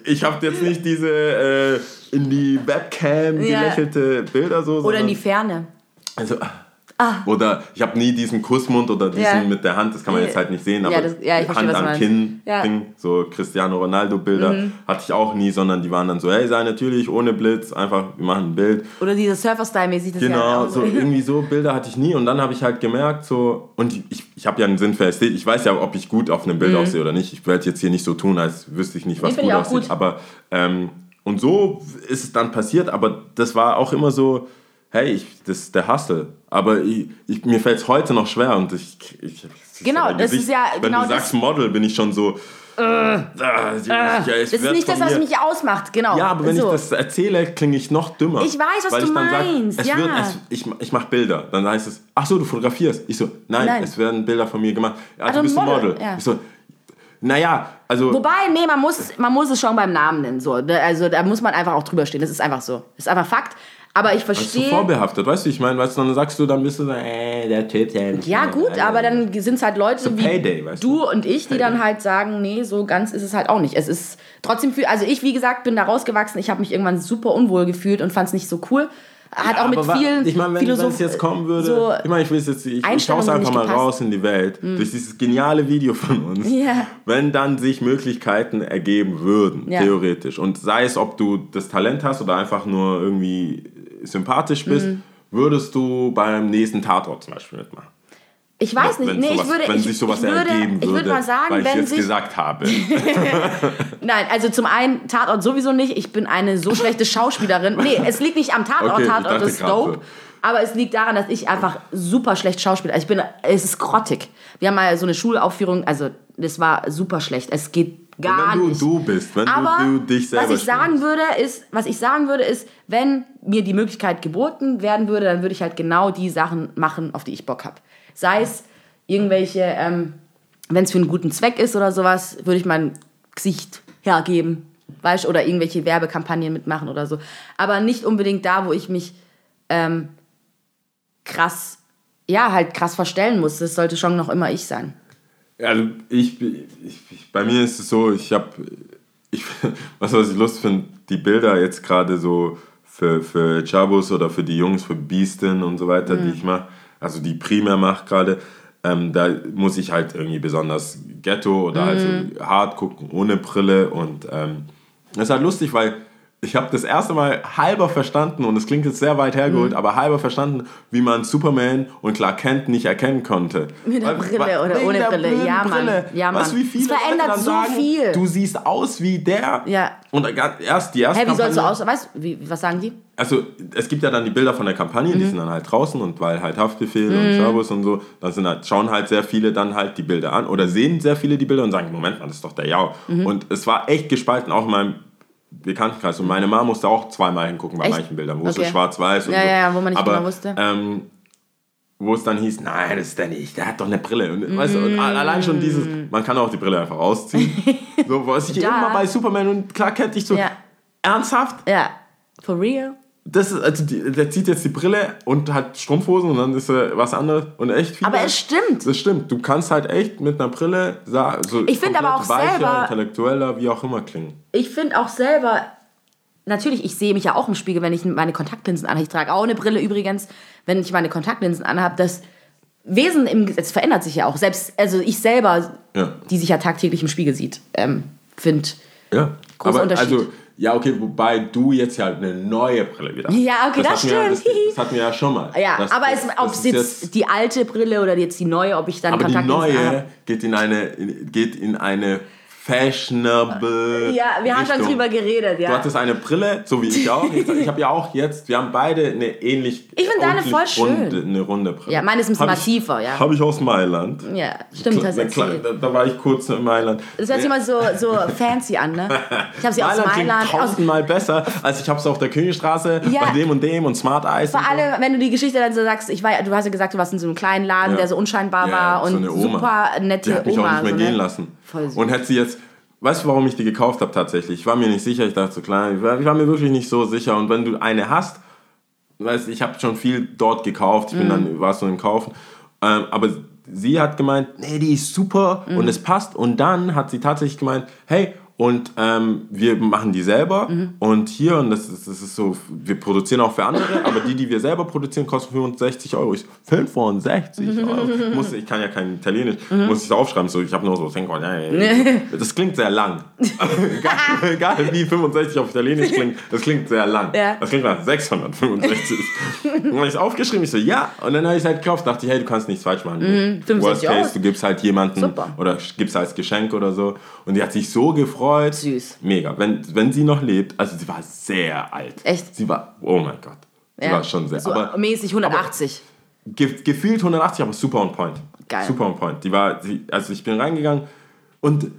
Ich habe jetzt nicht diese äh, in die Webcam Ja. gelächelte Bilder so. Oder in die Ferne. also, Oder ich habe nie diesen Kussmund oder diesen Ja. mit der Hand, das kann man jetzt halt nicht sehen, aber Ja, das- ja, ich verstehe, Hand du am. Kinn. Mhm. Ding, so Cristiano Ronaldo Bilder hatte ich auch nie, sondern die waren dann so, hey, sei natürlich, ohne Blitz, einfach, wir machen ein Bild. Oder dieser Surfer-Style-mäßig. Genau, so irgendwie so Bilder hatte ich nie und dann habe ich halt gemerkt, so, und ich, ich habe ja einen Sinn für Ästhetik, ich weiß ja, ob ich gut auf einem Bild aussehe oder nicht. Ich werde jetzt hier nicht so tun, als wüsste ich nicht, was Mhm. Gut ich auch aussieht. gut. Aber, ähm, und so ist es dann passiert, aber das war auch immer so, hey, ich, das ist der Hustle. Aber ich, ich, mir fällt es heute noch schwer und ich. ich, Genau, mein das ist ja Wenn genau du sagst Model, bin ich schon so. Äh, ja, es Das ist nicht das, was mich ausmacht, genau. ja, aber wenn so. ich das erzähle, klinge ich noch dümmer. Ich weiß, was du meinst, Sag, es ja. wird, es, ich, ich mache Bilder. Dann heißt es, ach so, du fotografierst. Ich so, nein, Nein. es werden Bilder von mir gemacht. Ja, Also du bist ein Model, Model. ja. Ich so, naja, also. Wobei, nee, man muss, man muss es schon beim Namen nennen. So. Also da muss man einfach auch drüber stehen. Das ist einfach so. Das ist einfach Fakt. Aber ich verstehe. vorbehaftet, weißt du, ich meine, weißt du, dann sagst du, dann bist du so, äh, der Typ, der Ja, gut, aber dann sind es halt Leute So wie Payday, weißt du du? und ich, die dann halt sagen, nee, so ganz ist es halt auch nicht. Es ist trotzdem für, also ich, wie gesagt, bin da rausgewachsen. Ich habe mich irgendwann super unwohl gefühlt und fand es nicht so cool. hat auch mit vielen Ich meine, wenn es jetzt kommen würde, so ich meine, ich will es jetzt, ich, ich schaue es einfach mal gepasst. Raus in die Welt, durch dieses geniale Video von uns, Ja. wenn dann sich Möglichkeiten ergeben würden, Ja. theoretisch, und sei es, ob du das Talent hast oder einfach nur irgendwie sympathisch bist, Hm. würdest du beim nächsten Tatort zum Beispiel mitmachen. Ich weiß nicht, wenn nee, sowas, ich würde, wenn ich, sich sowas ich würde, ergeben würde, ich würde mal sagen, weil ich wenn jetzt sich, gesagt habe. nein, also zum einen Tatort sowieso nicht. Ich bin eine so schlechte Schauspielerin. Nee, es liegt nicht am Tatort. Okay, Tatort ist dope. so. Aber es liegt daran, dass ich einfach super schlecht schauspiele. Also ich bin, es ist grottig. Wir haben mal so eine Schulaufführung, also das war super schlecht. Es geht gar wenn du nicht. du bist, wenn Aber du, du dich selber was ich sagen spielst. würde, ist, was ich sagen würde, ist, wenn mir die Möglichkeit geboten werden würde, dann würde ich halt genau die Sachen machen, auf die ich Bock habe. Sei es irgendwelche, ähm, wenn es für einen guten Zweck ist oder sowas, würde ich mein Gesicht hergeben, weißt oder irgendwelche Werbekampagnen mitmachen oder so. Aber nicht unbedingt da, wo ich mich ähm, krass, ja, halt krass verstellen muss. Das sollte schon noch immer ich sein. Also ich, ich, ich, bei mir ist es so, ich habe, ich, was, was ich lustig finde, die Bilder jetzt gerade so für, für Chabos oder für die Jungs, für Beastin und so weiter, Mhm. die ich mache, also die primär mache gerade, ähm, da muss ich halt irgendwie besonders Ghetto oder Mhm. also hart gucken, ohne Brille und ähm, das ist halt lustig, weil ich habe das erste Mal halber verstanden und es klingt jetzt sehr weit Mhm. hergeholt, aber halber verstanden, wie man Superman und Clark Kent nicht erkennen konnte. Mit der Brille weil- oder ohne Brille. Ja, Mann. Brille. Ja, Weißt Mann. wie viele Es verändert so sagen, viel. Du siehst aus wie der. Ja. Und erst die erste Hä, wie sollst du aus, weißt wie, was sagen die? also es gibt ja dann die Bilder von der Kampagne, Mhm. die sind dann halt draußen und weil halt Haftbefehl und Schabus und so, dann sind halt, schauen halt sehr viele dann halt die Bilder an oder sehen sehr viele die Bilder und sagen, Moment mal, das ist doch der Jau. Mhm. Und es war echt gespalten, auch in meinem Bekanntenkreis. Und meine Mama musste auch zweimal hingucken bei Echt? manchen Bildern, wo es so Okay. schwarz-weiß und Ja, so. ja, ja, wo man nicht Aber, genau wusste. Ähm, wo es dann hieß, nein, das ist der nicht, der hat doch eine Brille. Und, weißt du, Mm. und allein schon dieses, man kann auch die Brille einfach ausziehen. so, was ich immer bei Superman und klar kennt ich so, Ja. ernsthaft? Ja. For real? Das ist, also die, der zieht jetzt die Brille und hat Strumpfhosen und dann ist er was anderes und echt viel. Aber es stimmt. Das stimmt. Du kannst halt echt mit einer Brille so Ich aber auch weicher, selber- intellektueller, wie auch immer klingen. Ich finde auch selber, natürlich, ich sehe mich ja auch im Spiegel, wenn ich meine Kontaktlinsen anhabe. Ich trage auch eine Brille übrigens, wenn ich meine Kontaktlinsen anhabe. Das Wesen im Gesetz verändert sich ja auch. Selbst, also ich selber, Ja. die sich ja tagtäglich im Spiegel sieht, ähm, finde. Ja. Großer aber, Unterschied. Also, ja, okay, wobei du jetzt ja eine neue Brille wieder hast. Ja, okay, das wir ja- stimmt. Das, das hatten wir ja schon mal. Ja, Das- aber das- es, das ob es ist jetzt, die alte Brille oder jetzt die neue, ob ich dann aber die Kontaktlinsen neue geht in eine, geht in eine fashionable Ja, wir haben schon drüber geredet, ja. Du hattest eine Brille, so wie ich auch. Ich, ich habe ja auch jetzt, wir haben beide eine ähnlich. Ich finde deine voll schön. Runde, eine runde Brille. Ja, meine ist ein bisschen Hab ich- ja. Habe ich aus Mailand. Ja, stimmt, hast du da, da war ich kurz in Mailand. Das hört sich immer so, so fancy an, ne? Ich habe sie aus Mailand Mailand. Aus, tausendmal besser, als ich habe es auf der Königstraße Ja. bei dem und dem und Smart Eyes. vor und so. allem, wenn du die Geschichte dann so sagst, ich war, du hast ja gesagt, du warst in so einem kleinen Laden, Ja. der so unscheinbar Ja, war so und super nette Die hat mich Oma. auch nicht mehr so, gehen ne? lassen. Voll süß. Und hätte sie jetzt, weißt du, warum ich die gekauft habe tatsächlich? Ich war mir nicht sicher, ich dachte so klein, ich war, ich war mir wirklich nicht so sicher. Und wenn du eine hast, weißt ich habe schon viel dort gekauft, ich bin Mhm. dann, war so im Kaufen, ähm, aber sie hat gemeint, nee, die ist super Mhm. und es passt. Und dann hat sie tatsächlich gemeint, hey, und ähm, wir machen die selber Mhm. und hier, und das ist, das ist so, wir produzieren auch für andere, aber die, die wir selber produzieren, kosten 65 Euro. Ich so, 65 Euro? Muss, ich kann ja kein Italienisch, Mhm. muss ich so aufschreiben, so, ich habe nur so, das klingt sehr lang. egal, egal wie 65 auf Italienisch klingt, das klingt sehr lang. Ja. Das klingt nach 665. und dann habe ich aufgeschrieben, ich so, ja, und dann habe ich es halt gekauft, dachte ich, hey, du kannst nichts falsch machen. 65 Worst Euro. Case, du gibst halt jemanden Super. oder gibst als Geschenk oder so. Und die hat sich so gefreut. Süß. Mega. Wenn, wenn sie noch lebt, also sie war sehr alt. Echt? Sie war, oh mein Gott. Sie war schon sehr. so aber mäßig 180. ge gefühlt 180, aber super on point. Geil. Super on point. Die war, sie, also ich bin reingegangen und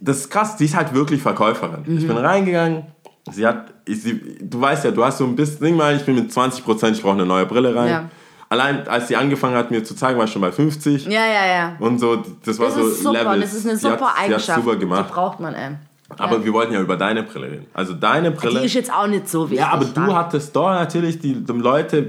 das ist krass, sie ist halt wirklich Verkäuferin. Ich Mhm. bin reingegangen, sie hat, ich, sie, du weißt ja, du hast so ein bisschen, mal, ich bin mit 20 Prozent, ich brauche eine neue Brille rein. Ja. Allein als sie angefangen hat, mir zu zeigen, war ich schon bei 50. ja, ja, ja. Und so, das war Das so ist super, Levels. das ist eine hat- super sie Eigenschaft. hat's super gemacht. Die braucht man, ey. Aber wir wollten ja über deine Brille reden. Also deine Brille. Die ist jetzt auch nicht so wichtig. ja, aber du hattest doch natürlich die, die Leute,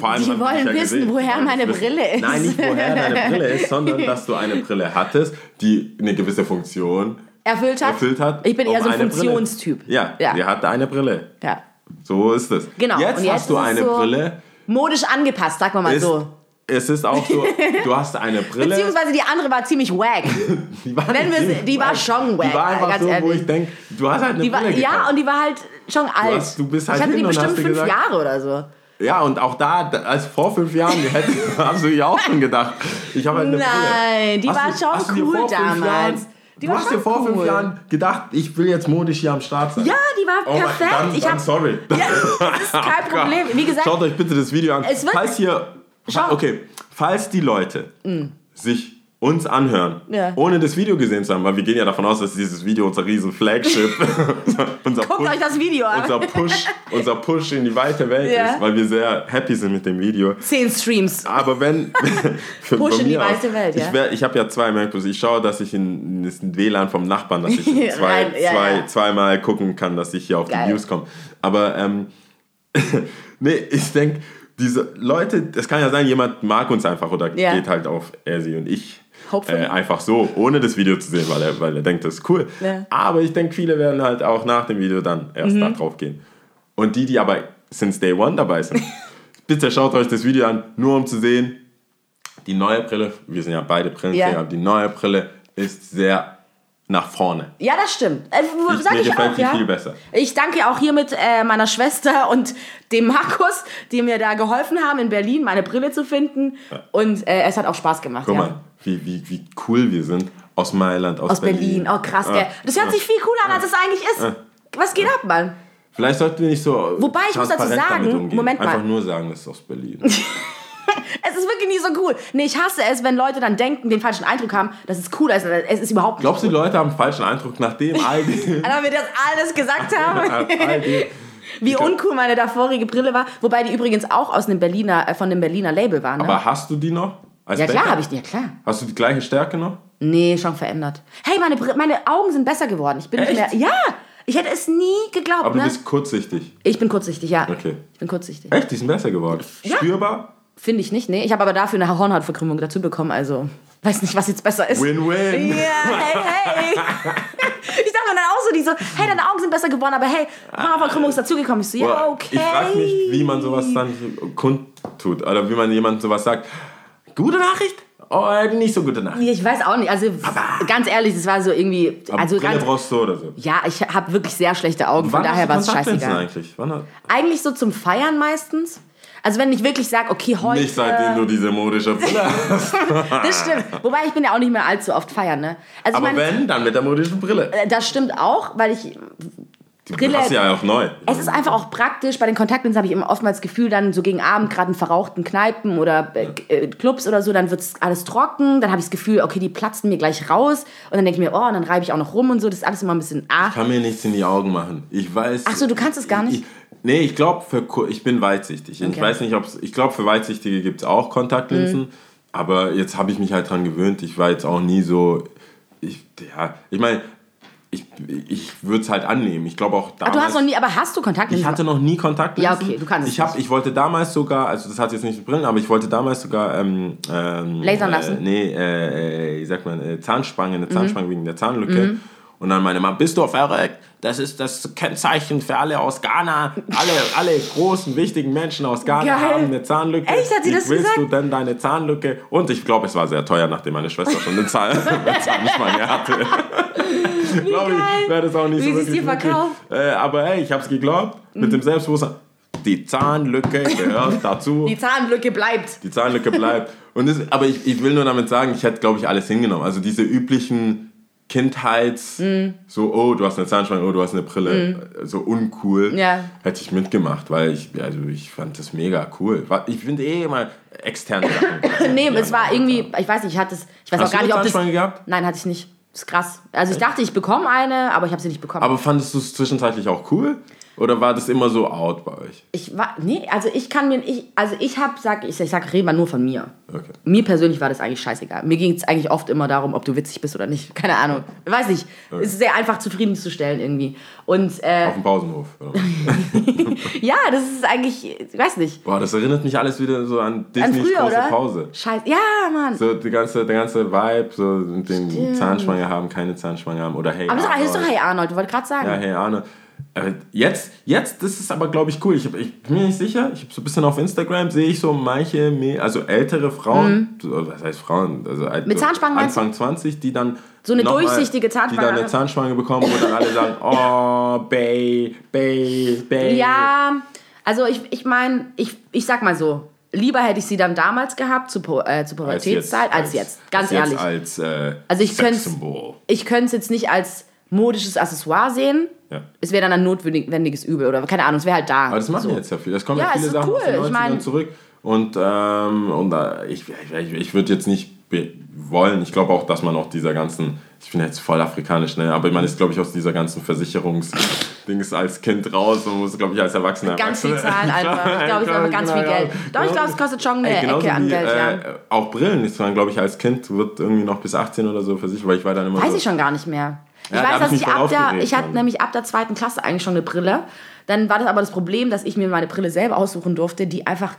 vor allem Die wollen ja wissen, gesehen, woher die meine. Brille ist. Nein, nicht woher deine Brille ist, sondern dass du eine Brille hattest, die eine gewisse Funktion erfüllt hat. erfüllt hat. Ich bin eher so ein Brille. Funktionstyp. Ja, Ja. die hatte eine Brille. Ja. So ist es. Genau. Jetzt, jetzt hast du eine so- Brille. Modisch angepasst, sag mal mal Ist, so. Es ist auch so, du hast eine Brille. Beziehungsweise die andere war ziemlich wack. Die war, Nennen wir die war wack. schon wack, Die war einfach ganz so, wo ehrlich. ich denke, du hast halt eine Die war, Brille ja, gekauft. und die war halt schon alt. hast- du bist halt ich hatte die bestimmt fünf gesagt- Jahre oder so. Ja, und auch da, als vor fünf Jahren, hätte, hast du dir auch schon gedacht, ich habe halt eine Brille. Nein, die Hast war du- schon du cool damals. Jahren, Die du hast dir vor fünf cool. Jahren gedacht, ich will jetzt modisch hier am Start sein. Ja, die war Oh perfekt. Dann, ich dann hab, sorry. Ja, das ist kein Problem. Wie gesagt, Schaut euch bitte das Video an. Es wird- falls hier, okay, falls die Leute sich uns anhören, Ja. ohne das Video gesehen zu haben, weil wir gehen ja davon aus, dass dieses Video unser riesen Flagship, unser, guckt Push, euch das Video an. unser Push, unser Push in die weite Welt Ja. ist, weil wir sehr happy sind mit dem Video. Zehn Streams. Aber wenn. für- Push in die aus, weite Welt, ja. Ich, wär- ich habe ja zwei MacBooks. Ich schaue, dass ich in, das WLAN vom Nachbarn, dass ich zwei, Rein, ja, zwei, zweimal gucken kann, dass ich hier auf Geil. die News komme. Aber ähm, nee, ich denke, diese Leute, es kann ja sein, jemand mag uns einfach oder geht halt auf er, sie und ich. Äh, einfach so, ohne das Video zu sehen, weil er, weil er denkt, das ist cool. Ja. Aber ich denke, viele werden halt auch nach dem Video dann erst Mhm. da drauf gehen. Und die, die aber since day one dabei sind, bitte schaut euch das Video an, nur um zu sehen, die neue Brille, wir sind ja beide Brillenträger, Ja. die neue Brille ist sehr nach vorne. Ja, das stimmt. Äh, Ich- sag mir ich gefällt auch, ja. viel besser. Ich danke auch hiermit äh, meiner Schwester und dem Markus, die mir da geholfen haben, in Berlin meine Brille zu finden. Und äh, es hat auch Spaß gemacht. Guck ja. mal, wie, wie, wie cool wir sind. Aus Mailand, aus, Aus Berlin. Oh, krass, gell. Das hört sich viel cooler an, als es eigentlich ist. Was geht ab, Mann? Vielleicht sollten wir nicht so Wobei, ich muss dazu sagen. Moment mal. Einfach nur sagen, das ist aus Berlin. Es ist wirklich nicht so cool. Nee, ich hasse es, wenn Leute dann denken, den falschen Eindruck haben, dass es cool ist. Es ist überhaupt nicht Glaubst du, die cool. Leute haben einen falschen Eindruck, nachdem all die... Wir das alles gesagt haben, die wie uncool meine davorige Brille war. Wobei die übrigens auch aus einem Berliner, äh, von dem Berliner Label war. Ne? aber hast du die noch? Als ja, klar habe ich die, ja klar. Hast du die gleiche Stärke noch? Nee, schon verändert. Hey, meine, Br- meine Augen sind besser geworden. Ich bin nicht mehr. Echt? Ja, ich hätte es nie geglaubt. Aber du ne? bist kurzsichtig. ich bin kurzsichtig, ja. Okay. Ich bin kurzsichtig. Echt? Die sind besser geworden. Ja. Spürbar? Finde ich nicht, nee. Ich habe aber dafür eine Hornhautverkrümmung dazu bekommen, also weiß nicht, was jetzt besser ist. Win-win. Ja, hey, hey. Ich dachte mir dann auch so, die so, hey, deine Augen sind besser geworden, aber hey, Hornhautverkrümmung ist dazugekommen. Ich so, ja, okay. Ich frage mich, wie man sowas dann kundtut. Oder wie man jemandem sowas sagt. Gute Nachricht? Oder nicht so gute Nachricht? Ich weiß auch nicht, also ganz ehrlich, das war so irgendwie, Aber also Brille ganz, brauchst du oder so. ja, ich habe wirklich sehr schlechte Augen, von Wann daher war es scheißegal. eigentlich? Wann hat- Eigentlich so zum Feiern meistens. Also wenn ich wirklich sage, okay, heute... Nicht seitdem du diese modische Brille hast. Das stimmt. Wobei ich bin ja auch nicht mehr allzu oft feiern, ne? Also Aber ich meine, wenn, dann mit der modischen Brille. äh, das stimmt auch, weil ich Die Brille- hast ja auch neu. Es ist einfach auch praktisch. Bei den Kontaktlinsen habe ich immer oftmals das Gefühl, dann so gegen Abend, gerade in verrauchten Kneipen oder äh, äh, Clubs oder so, dann wird alles trocken. Dann habe ich das Gefühl, okay, die platzen mir gleich raus. Und dann denke ich mir, oh, und dann reibe ich auch noch rum und so. Das ist alles immer ein bisschen ah. Ich kann mir nichts in die Augen machen. Ich weiß. Ach so, du kannst es gar nicht? Ich, nee, ich glaube, ich bin weitsichtig. Ich Okay. weiß nicht, ob Ich glaube, für Weitsichtige gibt es auch Kontaktlinsen. Mhm. Aber jetzt habe ich mich halt dran gewöhnt. Ich war jetzt auch nie so. Ich, ja, ich meine, ich, ich würde es halt annehmen. Ich glaube auch Ah, damals. du hast noch nie, aber hast du Kontaktlinsen? Ich hatte noch nie Kontaktlinsen. Ja, okay, du kannst es ich, hab, ich wollte damals sogar, also das hat jetzt nicht mit Brillen, aber ich wollte damals sogar ähm, ähm, Lasern lassen? Äh, nee, äh, äh, wie sagt man, äh, Zahnspange, Mhm. eine Zahnspange wegen der Zahnlücke. Und dann meine Mama, bist du verrückt? Das ist das Kennzeichen für alle aus Ghana. Alle, alle großen, wichtigen Menschen aus Ghana Geil. haben eine Zahnlücke. Echt? Hat sie Wie das willst gesagt? du denn deine Zahnlücke? Und ich glaube, es war sehr teuer, nachdem meine Schwester schon eine Zahn Zahnspange hatte. glaube ich, wäre das auch nicht Wie so wirklich dir verkauft. Äh, aber hey, ich habe es geglaubt. Mit dem Selbstbewusstsein. Die Zahnlücke gehört dazu. Die Zahnlücke bleibt. Die Zahnlücke bleibt. Und das, aber ich, ich will nur damit sagen, ich hätte, glaube ich, alles hingenommen. Also diese üblichen Kindheits, Mhm. so, oh, du hast eine Zahnspange, oh, du hast eine Brille, so uncool, Ja. hätte ich mitgemacht, weil ich, also ich fand das mega cool. Ich finde eh immer externe Sachen. Nee, es war irgendwie, ich weiß nicht, ich hatte es, ich weiß Hast auch gar du nicht, ob das... Gehabt? Nein, hatte ich nicht. Das ist krass. Also ich dachte, ich bekomme eine, aber ich habe sie nicht bekommen. Aber fandest du es zwischenzeitlich auch cool? Oder war das immer so out bei euch? ich war, nee, also ich kann mir, ich, also ich habe, sag, ich, ich sag, rede mal nur von mir. Okay. Mir persönlich war das eigentlich scheißegal. Mir ging es eigentlich oft immer darum, ob du witzig bist oder nicht. Keine Ahnung. Weiß nicht. Es ist sehr einfach zufriedenzustellen irgendwie. Und äh, Auf dem Pausenhof. Ja, das ist eigentlich, ich weiß nicht. Boah, das erinnert mich alles wieder so an An Disneys früher, große oder? Pause. Scheiße. Ja, Mann. So die ganze, der ganze Vibe, so den Stimmt. Zahnspange haben, keine Zahnspange haben oder hey aber ist doch- das ist doch Arnold. Hey Arnold, du wolltest gerade sagen. Ja, hey Arne. Äh, Jetzt, jetzt, das ist aber, glaube ich, cool. Ich, hab, ich bin mir nicht sicher. Ich habe so ein bisschen auf Instagram, sehe ich so manche, also ältere Frauen, so, was heißt Frauen? Also Mhm. Mit Zahnspangen meinst du? Anfang 20, die dann. So eine durchsichtige Zahnspange Die dann eine. Zahnspange bekommen und dann alle sagen: Oh, Bay, Bay, Bay. Ja, also ich, ich meine, ich, ich sag mal so, lieber hätte ich sie dann damals gehabt, zu, äh, zu Pubertätszeit, als, jetzt. Ganz als ehrlich. Jetzt als äh, Also ich könnte es jetzt nicht als modisches Accessoire sehen. Ja. Es wäre dann ein notwendiges Übel oder keine Ahnung, es wäre halt da. Aber das machen so. jetzt ja viele. Das kommen Ja, ja, es viele ist Sachen cool. aus den Ich 90ern mein- zurück. Und, ähm, und da, ich, ich, ich würde jetzt nicht wollen, ich glaube auch, dass man auch dieser ganzen, ich bin jetzt voll afrikanisch, ne? aber man ist, glaube ich, aus dieser ganzen Versicherungsdings als Kind raus und muss, glaube ich, als Erwachsener Ganz viel Zahlen einfach. Ich glaube, es ist einfach ganz viel Genau, Geld. Doch, ich glaube, es kostet schon eine Ey, genauso Ecke an Geld, ja. äh, Auch Brillen ist man, glaube ich, als Kind wird irgendwie noch bis 18 oder so versichert, weil ich war dann immer Weiß so, ich schon gar nicht mehr. Ich Ja, weiß, dass ich ab der, ich hatte nämlich ab der zweiten Klasse eigentlich schon eine Brille. Dann war das aber das Problem, dass ich mir meine Brille selber aussuchen durfte, die einfach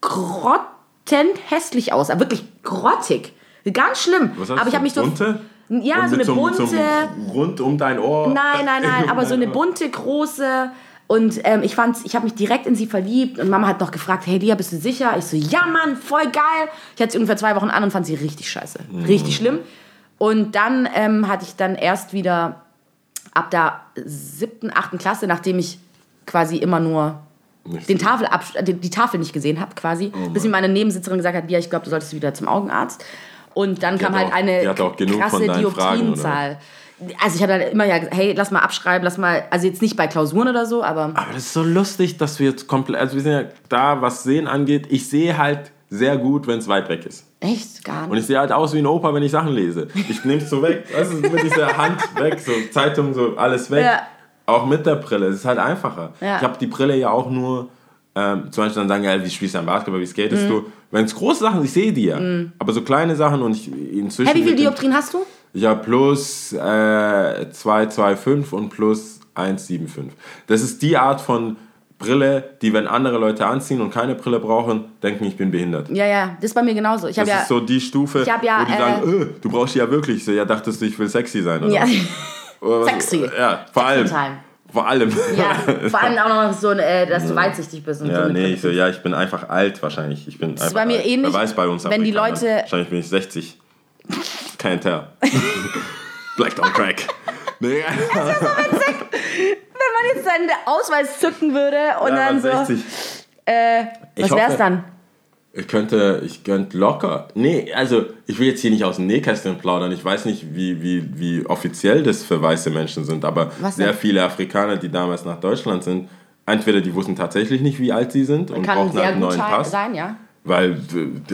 grottenhässlich aussah. Wirklich grottig. Ganz schlimm. Was hast aber ich habe mich so. bunte? Ja, Und so eine bunte. Einem rund um dein Ohr. Nein, nein, nein, aber so eine bunte, große. Und ähm, ich fand, ich habe mich direkt in sie verliebt und Mama hat noch gefragt, hey Lia, bist du sicher? Ich so, ja Mann, voll geil. Ich hatte sie ungefähr zwei Wochen an und fand sie richtig scheiße, richtig schlimm. Und dann ähm, hatte ich dann erst wieder ab der siebten, achten Klasse, nachdem ich quasi immer nur Nicht den. Tafel die, die Tafel nicht gesehen habe quasi, bis mir meine Nebensitzerin gesagt hat, Lia, ich glaube, du solltest wieder zum Augenarzt. Und dann kam hat halt auch- eine die krasse Dioptrienzahl. Also ich habe dann immer ja, gesagt, hey, lass mal abschreiben, lass mal, also jetzt nicht bei Klausuren oder so, aber Aber das ist so lustig, dass wir jetzt komplett, also wir sind ja da, was Sehen angeht. Ich sehe halt sehr gut, wenn es weit weg ist. Echt gar Und nicht. ich sehe halt aus wie ein Opa, wenn ich Sachen lese. Ich nehme es so weg, weißt du, mit dieser Hand weg, so Zeitung, so alles weg. Ja. Auch mit der Brille, es ist halt einfacher. Ja. Ich habe die Brille ja auch nur, ähm, zum Beispiel dann sagen, ja, wie spielst du am Basketball, wie skatest Mhm. du? Wenn es große Sachen, ich sehe die ja. Aber so kleine Sachen und ich inzwischen... Hey, wie viel Dioptrien hast du? Habe plus äh, 225 und plus 175. Das ist die Art von Brille, die, wenn andere Leute anziehen und keine Brille brauchen, denken, ich bin behindert. Ja, ja, das ist bei mir genauso. Ich Das ja, ist so die Stufe, ja, wo die äh, sagen, äh, du brauchst die ja wirklich. So, ja, dachtest du, ich will sexy sein, oder? ja? Oder? Sexy. Ja, vor allem. Vor allem. ja, vor allem auch noch so, äh, dass du weitsichtig bist. Und so Ja, mit nee, ich so, ja, ich bin einfach alt wahrscheinlich. Ich bin ist einfach bei mir alt. ähnlich, Wer weiß bei uns wenn die. Leute- Wahrscheinlich bin ich 60. Can't tell. Black don't crack. Nee, Wenn man jetzt seinen Ausweis zücken würde und ja, dann so, 60. äh, was Ich wär's hoffe- dann? Ich könnte, ich könnte locker. Nee, also ich will jetzt hier nicht aus dem Nähkästchen plaudern. Ich weiß nicht, wie, wie, wie offiziell das für weiße Menschen sind, aber Was sehr denn? viele Afrikaner, die damals nach Deutschland sind, entweder die wussten tatsächlich nicht, wie alt sie sind und Kann brauchten sehr halt einen gut neuen Pass. sein, ja. Weil,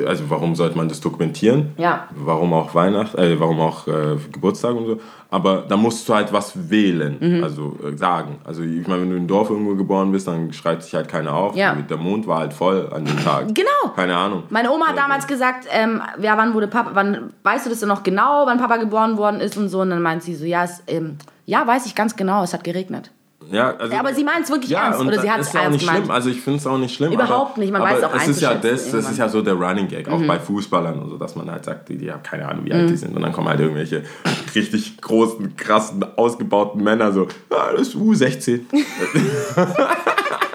also warum sollte man das dokumentieren? Ja. Warum auch Weihnachten, äh, warum auch äh, Geburtstag und so. Aber da musst du halt was wählen, Mhm. also äh, sagen. Also ich meine, wenn du im Dorf irgendwo geboren bist, dann schreit sich halt keiner auf. Ja. Der Mond war halt voll an dem Tag. Genau. Keine Ahnung. Meine Oma hat Also- damals gesagt, ähm, ja, wann wurde Papa, wann, weißt du das denn noch genau, wann Papa geboren worden ist und so. Und dann meint sie so, ja, es, ähm, ja, weiß ich ganz genau, es hat geregnet. Ja, also, Ja, aber sie meint es wirklich ernst, und oder sie hat es ja ernst nicht gemeint. schlimm. Also ich finde es auch nicht schlimm. Überhaupt nicht, man weiß auch es ist ja das, das ist ja so der Running Gag, auch bei Fußballern und so, dass man halt sagt, die, die haben keine Ahnung, wie alt Mhm. die sind. Und dann kommen halt irgendwelche richtig großen, krassen, ausgebauten Männer so, ja, das ist U16.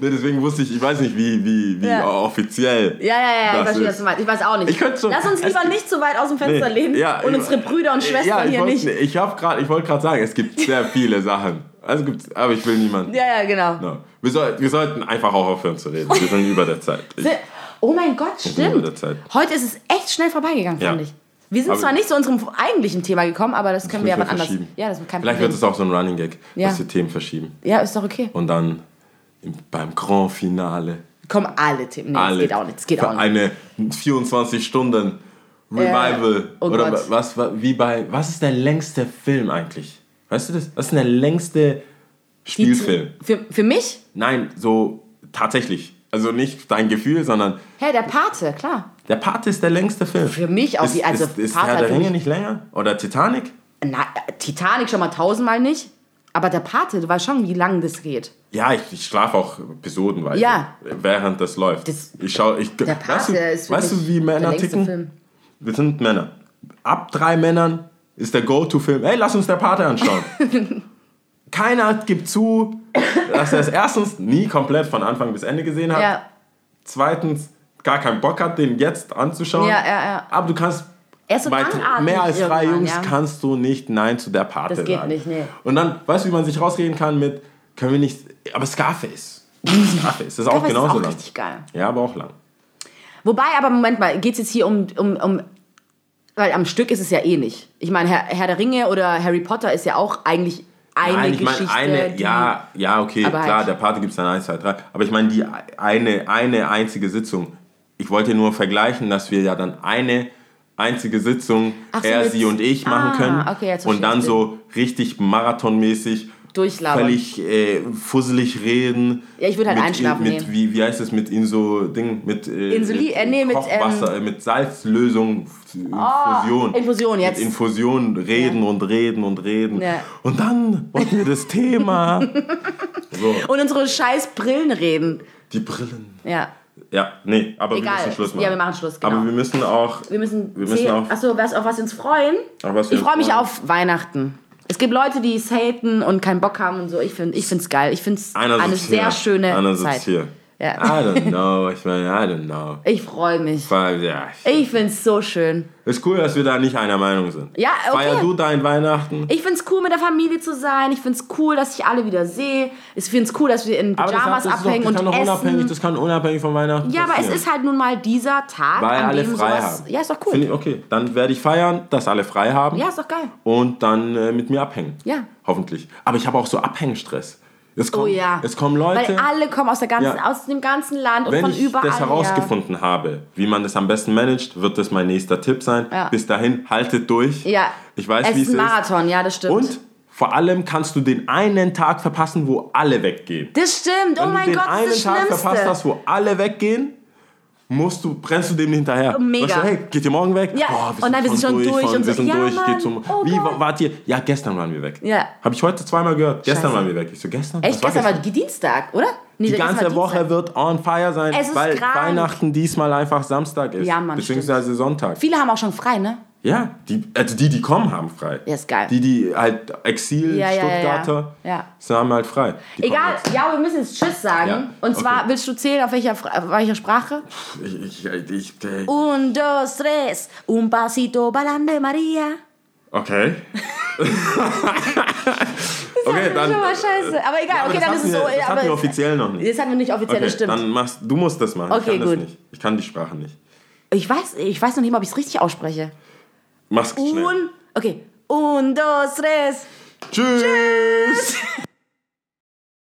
Nee, Deswegen wusste ich, ich weiß nicht, wie, wie, wie Ja. offiziell. Ja, ja, ja, ich verstehe, was du meinst. Ich weiß auch nicht. Ich könnte so- Lass uns lieber nicht so weit aus dem Fenster Nee, lehnen ja, und ich- unsere Brüder und Schwestern ja, ich hier nicht. Ich, grad- ich wollte gerade sagen, es gibt sehr viele Sachen. Also gibt's, aber ich will niemanden. Ja, ja, genau. No. Wir, soll, wir sollten einfach auch aufhören zu reden. Wir sind über der Zeit. Ich, Oh mein Gott, stimmt. Heute ist es echt schnell vorbeigegangen, Ja. fand ich. Wir sind Aber- zwar nicht zu unserem eigentlichen Thema gekommen, aber das können wir ja anders. Ja, das kein Vielleicht Problem. wird es auch so ein Running Gag, Ja. dass wir Themen verschieben. ja, ist doch okay. Und dann beim Grand Finale Kommen alle Themen. Nee, alle das geht auch nicht. Das geht für auch nicht. eine 24 Stunden Revival. Äh, oh Oder Gott. was, wie bei, was ist der längste Film eigentlich? Weißt du das? Was ist der längste Die- Spielfilm? Für, für mich? Nein, so tatsächlich. Also nicht dein Gefühl, sondern Hey, der Pate, klar. der Pate ist der längste Film. Für mich auch. Ist, die, also ist, ist Pate Herr der Ringe nicht länger? Oder Titanic? Na, äh, Titanic schon mal tausendmal nicht. Aber der Pate, du weißt schon, wie lang das geht. Ja, ich, ich schlafe auch episodenweise, Ja. während das läuft. Das- ich schau, ich, Der weißt Pate du, ist weißt du, wie Männer ticken? Film. Wir sind Männer. Ab drei Männern ist der Go-To-Film. Hey, lass uns der Pate anschauen. keiner gibt zu, dass er es erstens nie komplett von Anfang bis Ende gesehen hat. Ja. Zweitens, gar keinen Bock hat, den jetzt anzuschauen. Ja, ja, ja. Aber du kannst Er so mehr als drei Jungs ja. kannst du nicht Nein zu der Pate Das geht sagen. nicht, nee. Und dann, weißt du, wie man sich rausreden kann mit, können wir nicht, aber Scarface. Scarface, das ist auch Scarface ist genauso auch lang. richtig geil. Ja, aber auch lang. Wobei, aber Moment mal, geht es jetzt hier um, um, um. Weil am Stück ist es ja eh nicht. Ich meine, Herr, Herr der Ringe oder Harry Potter ist ja auch eigentlich eine Nein, ich Geschichte. meine, eine, die, ja, ja, okay, klar, halt- der Pate gibt es dann 1, 2, 3. Aber ich meine, die eine, eine einzige Sitzung. Ich wollte nur vergleichen, dass wir ja dann eine einzige Sitzung, so, er, mit- sie und ich machen Ah, können. okay, jetzt und dann so richtig marathonmäßig Durchlabern. völlig äh, fusselig reden. Ja, ich würde halt mit, einschlafen Mit, gehen. wie, wie heißt es mit Inso Ding mit äh, Insuli- äh, nee, mit, Kochwasser, äh, mit Salzlösung, F- Infusion. Infusion jetzt. Mit Infusion reden und reden und reden. Ja. Und dann wollten wir das Thema. so, Und unsere scheiß Brillen reden. die Brillen. Ja. Ja, nee, aber Egal. wir müssen Schluss machen. Ja, wir machen Schluss, genau. Aber wir müssen auch. Wir müssen, Wir müssen auch- Achso, was, auf was wir uns freuen? Auf was wir ich freue mich auf Weihnachten. Es gibt Leute, die es haten und keinen Bock haben und so. Ich finde es geil. Ich finde es eine sitzt sehr hier. schöne Einer sitzt Zeit. hier. Ja. I don't know. Ich meine, I don't know. Ich freue mich. Weil, ja, Ich finde es so schön. ist cool, dass wir da nicht einer Meinung sind. Ja, okay. Feier du dein Weihnachten? Ich finde es cool, mit der Familie zu sein. Ich finde es cool, dass ich alle wieder sehe. Ich finde es cool, dass wir in Pyjamas das, doch, abhängen das kann und unabhängig, essen. das kann unabhängig von Weihnachten Ja, aber es passieren. ist halt nun mal dieser Tag, Weil an alle dem frei sowas... haben. Ja, ist doch cool. Ich okay. Dann werde ich feiern, dass alle frei haben. Ja, ist doch geil. Und dann äh, mit mir abhängen. Ja. Hoffentlich. Aber ich habe auch so Abhängstress. Es kommen, Oh ja. es kommen Leute. Weil alle kommen aus, der ganzen, Ja. aus dem ganzen Land und Wenn von ich überall das her. herausgefunden habe, wie man das am besten managt, wird das mein nächster Tipp sein. Ja. Bis dahin, haltet durch. Ja. Ich weiß, es wie ist es ein ist. Marathon, ja, das stimmt. Und vor allem kannst du den einen Tag verpassen, wo alle weggehen. Das stimmt. Oh Wenn mein du den Gott, das einen ist das Tag Schlimmste. verpasst hast, wo alle weggehen, musst du, brennst du dem hinterher. Mega. Weißt du, hey, geht ihr morgen weg? Ja. Boah, Und dann, wir sind schon durch von- und wir sind ja, durch, Mann. zum, Oh Wie Gott. wa- wart ihr? Ja, gestern waren wir weg. Ja. Habe ich heute zweimal gehört. Gestern Scheiße. waren wir weg. Ich so, gestern? Echt, Was gestern war Dienstag, oder? Nee, die gestern ganze war Woche Dienstag. wird on fire sein, weil krank. Weihnachten diesmal einfach Samstag ist. Ja, Mann, beziehungsweise Sonntag. Viele haben auch schon frei, ne? Ja, die, also die, die kommen, haben frei. Ja, ist geil. Die, die halt Exil, Ja, ja, ja, ja. Stuttgarter, Ja. sie haben halt frei. Die Egal, jetzt. ja, wir müssen jetzt Tschüss sagen. Ja, Und zwar, okay. willst du zählen, auf welcher, auf welcher Sprache? Ich, ich, ich, ich, Un, dos, tres, un pasito balande Maria. okay. okay, dann. Schon mal scheiße. Aber egal, Aber okay, das dann ist es so. wir, Das ja, hatten wir offiziell noch nicht. das hatten wir nicht offiziell, Okay, das stimmt. dann machst du musst das machen. Okay, ich kann gut. das nicht. Ich kann die Sprache nicht. Ich weiß, ich weiß noch nicht mal, ob ich es richtig ausspreche. Mach's schnell. Un, okay. Un, dos, tres. Tschüss.